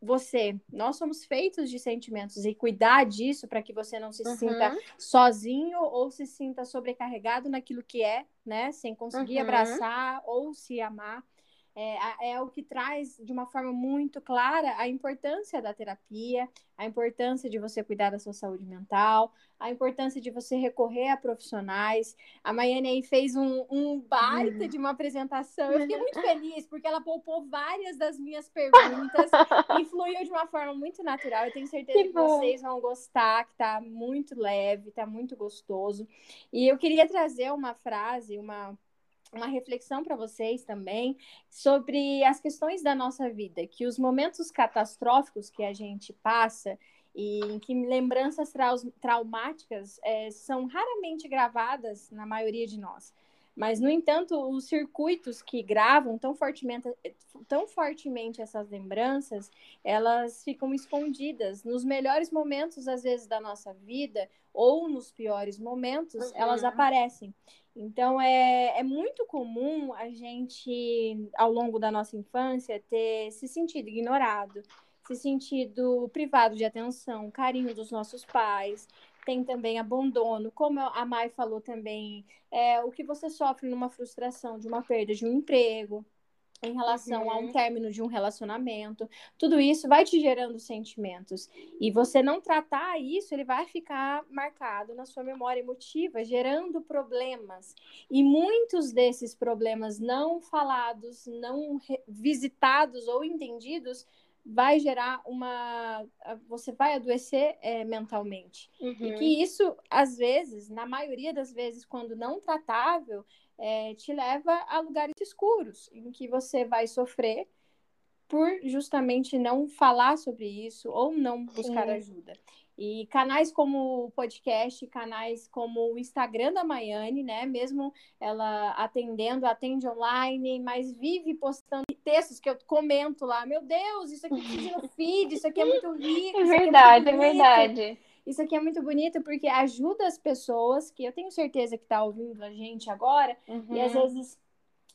[SPEAKER 1] você. Nós somos feitos de sentimentos e cuidar disso para que você não se uhum. sinta sozinho ou se sinta sobrecarregado naquilo que é, né? Sem conseguir uhum. abraçar ou se amar é, é o que traz de uma forma muito clara a importância da terapia, a importância de você cuidar da sua saúde mental, a importância de você recorrer a profissionais. A Maiane aí fez um, um baita uhum. de uma apresentação. Eu fiquei muito feliz, porque ela poupou várias das minhas perguntas e fluiu de uma forma muito natural. Eu tenho certeza que, que vocês vão gostar, que tá muito leve, tá muito gostoso. E eu queria trazer uma frase, uma uma reflexão para vocês também sobre as questões da nossa vida, que os momentos catastróficos que a gente passa e em que lembranças trau traumáticas é, são raramente gravadas na maioria de nós. Mas, no entanto, os circuitos que gravam tão fortemente, tão fortemente essas lembranças, elas ficam escondidas. Nos melhores momentos, às vezes, da nossa vida, ou nos piores momentos, uhum. elas aparecem. Então, é, é muito comum a gente, ao longo da nossa infância, ter se sentido ignorado, se sentido privado de atenção, carinho dos nossos pais, tem também abandono, como a Mai falou também, é, o que você sofre numa frustração de uma perda de um emprego, em relação uhum. a um uhum. término de um relacionamento, tudo isso vai te gerando sentimentos. E você não tratar isso, ele vai ficar marcado na sua memória emotiva, gerando problemas. E muitos desses problemas não falados, não visitados ou entendidos, vai gerar uma. Você vai adoecer é, mentalmente. Uhum. E que isso, às vezes, na maioria das vezes, quando não tratável, é, te leva a lugares escuros, em que você vai sofrer por justamente não falar sobre isso ou não buscar Sim. ajuda. E canais como o podcast, canais como o Instagram da Maiane, né? Mesmo ela atendendo, atende online, mas vive postando textos que eu comento lá. Meu Deus, isso aqui precisa no feed, isso aqui é muito rico.
[SPEAKER 2] É verdade, é, é, verdade.
[SPEAKER 1] Isso aqui é muito bonito porque ajuda as pessoas, que eu tenho certeza que está ouvindo a gente agora, uhum. e às uhum. vezes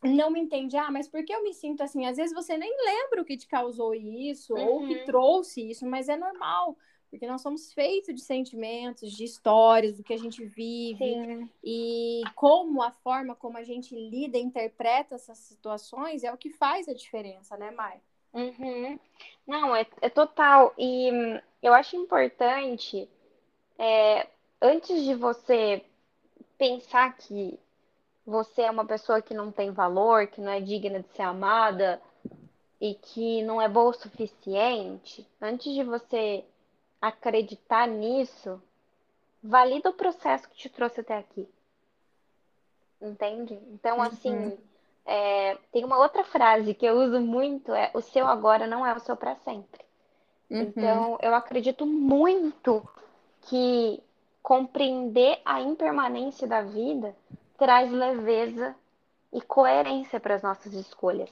[SPEAKER 1] não me entende, ah, mas por que eu me sinto assim? Às vezes você nem lembra o que te causou isso, uhum. ou o que trouxe isso, mas é normal porque nós somos feitos de sentimentos, de histórias, do que a gente vive Sim. e como a forma como a gente lida e interpreta essas situações é o que faz a diferença, né, Mai?
[SPEAKER 2] Uhum. Não, é, é, total. E eu acho importante, é, antes de você pensar que você é uma pessoa que não tem valor, que não é digna de ser amada e que não é boa o suficiente, antes de você acreditar nisso, valida o processo que te trouxe até aqui. Entende? Então, uhum. assim, é, tem uma outra frase que eu uso muito, é o seu agora não é o seu para sempre. Uhum. Então, eu acredito muito que compreender a impermanência da vida traz leveza e coerência para as nossas escolhas.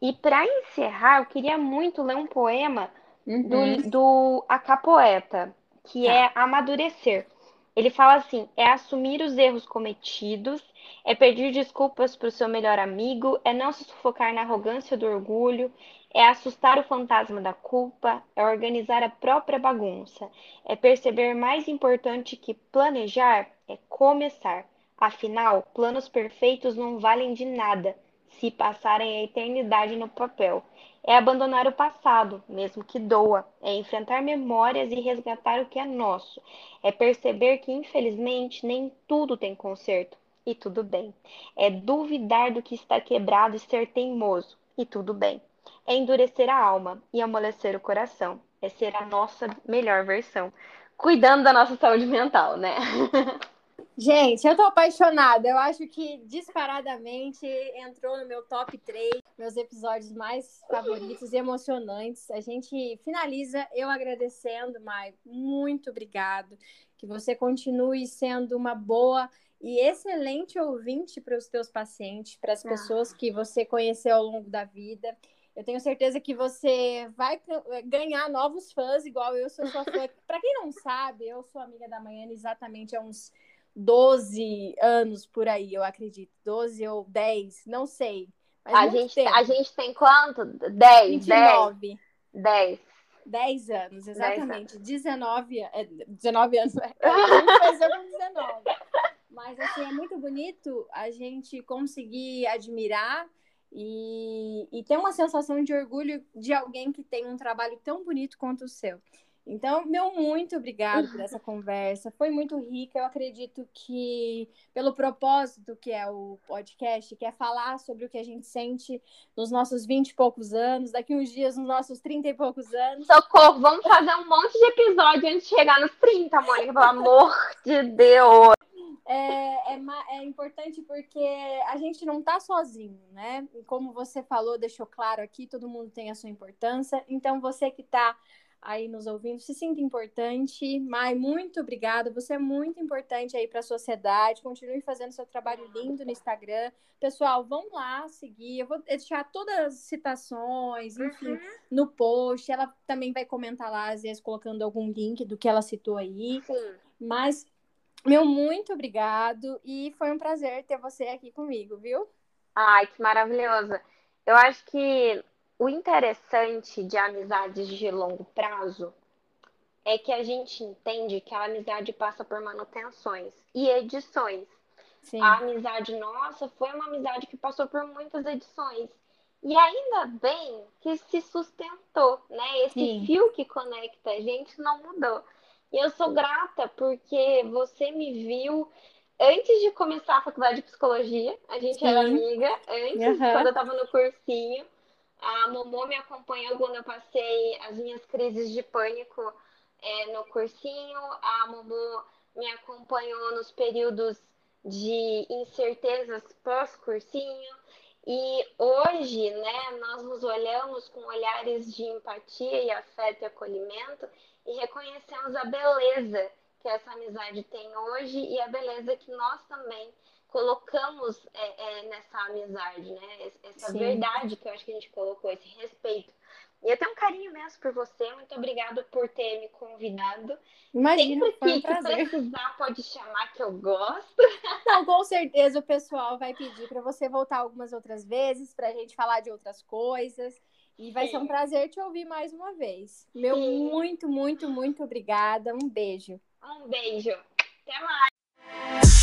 [SPEAKER 2] E para encerrar, eu queria muito ler um poema uhum. do, do Acapoeta, que tá. é amadurecer. Ele fala assim: é assumir os erros cometidos, é pedir desculpas para o seu melhor amigo, é não se sufocar na arrogância do orgulho, é assustar o fantasma da culpa, é organizar a própria bagunça, é perceber mais importante que planejar é começar. Afinal, planos perfeitos não valem de nada se passarem a eternidade no papel. É abandonar o passado, mesmo que doa. É enfrentar memórias e resgatar o que é nosso. É perceber que, infelizmente, nem tudo tem conserto. E tudo bem. É duvidar do que está quebrado e ser teimoso. E tudo bem. É endurecer a alma e amolecer o coração. É ser a nossa melhor versão. Cuidando da nossa saúde mental, né?
[SPEAKER 1] Gente, eu tô apaixonada. Eu acho que disparadamente entrou no meu top 3, meus episódios mais favoritos e emocionantes. A gente finaliza eu agradecendo, Mai. Muito obrigado. Que você continue sendo uma boa e excelente ouvinte para os teus pacientes, para as pessoas que você conheceu ao longo da vida. Eu tenho certeza que você vai ganhar novos fãs, igual eu sou sua fã. Para quem não sabe, eu sou amiga da Maiane exatamente há uns 12 anos por aí, eu acredito. 12 ou 10, não sei.
[SPEAKER 2] a, gente, a gente tem quanto? 10, 29. 10.
[SPEAKER 1] 10 anos, exatamente. 10 anos. 19, é, 19 anos. É, com 19. Mas assim, é muito bonito a gente conseguir admirar e, e ter uma sensação de orgulho de alguém que tem um trabalho tão bonito quanto o seu. Então, meu muito obrigado por essa conversa. Foi muito rica. Eu acredito que, pelo propósito que é o podcast, que é falar sobre o que a gente sente nos nossos 20 e poucos anos, daqui uns dias, nos nossos 30 e poucos anos.
[SPEAKER 2] Socorro, vamos fazer um monte de episódio antes de chegar nos 30, Mônica, pelo amor de Deus.
[SPEAKER 1] É, é, é, importante porque a gente não está sozinho, né? E como você falou, deixou claro aqui, todo mundo tem a sua importância. Então, você que está aí nos ouvindo, se sinta importante. Mai, muito obrigada. Você é muito importante aí para a sociedade. Continue fazendo seu trabalho lindo no Instagram. Pessoal, vão lá seguir. Eu vou deixar todas as citações, enfim, uhum. no post. Ela também vai comentar lá, às vezes, colocando algum link do que ela citou aí. Sim. Mas, meu muito obrigado. E foi um prazer ter você aqui comigo, viu?
[SPEAKER 2] Ai, que maravilhosa. Eu acho que o interessante de amizades de longo prazo é que a gente entende que a amizade passa por manutenções e edições. Sim. A amizade nossa foi uma amizade que passou por muitas edições. E ainda bem que se sustentou, né? Esse Sim. fio que conecta a gente não mudou. E eu sou grata porque você me viu antes de começar a faculdade de psicologia. A gente Sim. era amiga antes, uhum. quando eu estava no cursinho. A Momô me acompanhou quando eu passei as minhas crises de pânico é, no cursinho. A Momô me acompanhou nos períodos de incertezas pós-cursinho. E hoje, né, nós nos olhamos com olhares de empatia e afeto e acolhimento e reconhecemos a beleza que essa amizade tem hoje e a beleza que nós também colocamos é, é, nessa amizade, né? Essa Sim. verdade que eu acho que a gente colocou, esse respeito. E eu tenho um carinho mesmo por você. Muito obrigada por ter me convidado.
[SPEAKER 1] Imagina,
[SPEAKER 2] Sempre que, um que precisar, pode chamar que eu gosto.
[SPEAKER 1] Então, com certeza o pessoal vai pedir para você voltar algumas outras vezes, para a gente falar de outras coisas. E vai Sim. ser um prazer te ouvir mais uma vez. Meu Sim. muito, muito, muito obrigada. Um beijo.
[SPEAKER 2] Um beijo. Até mais.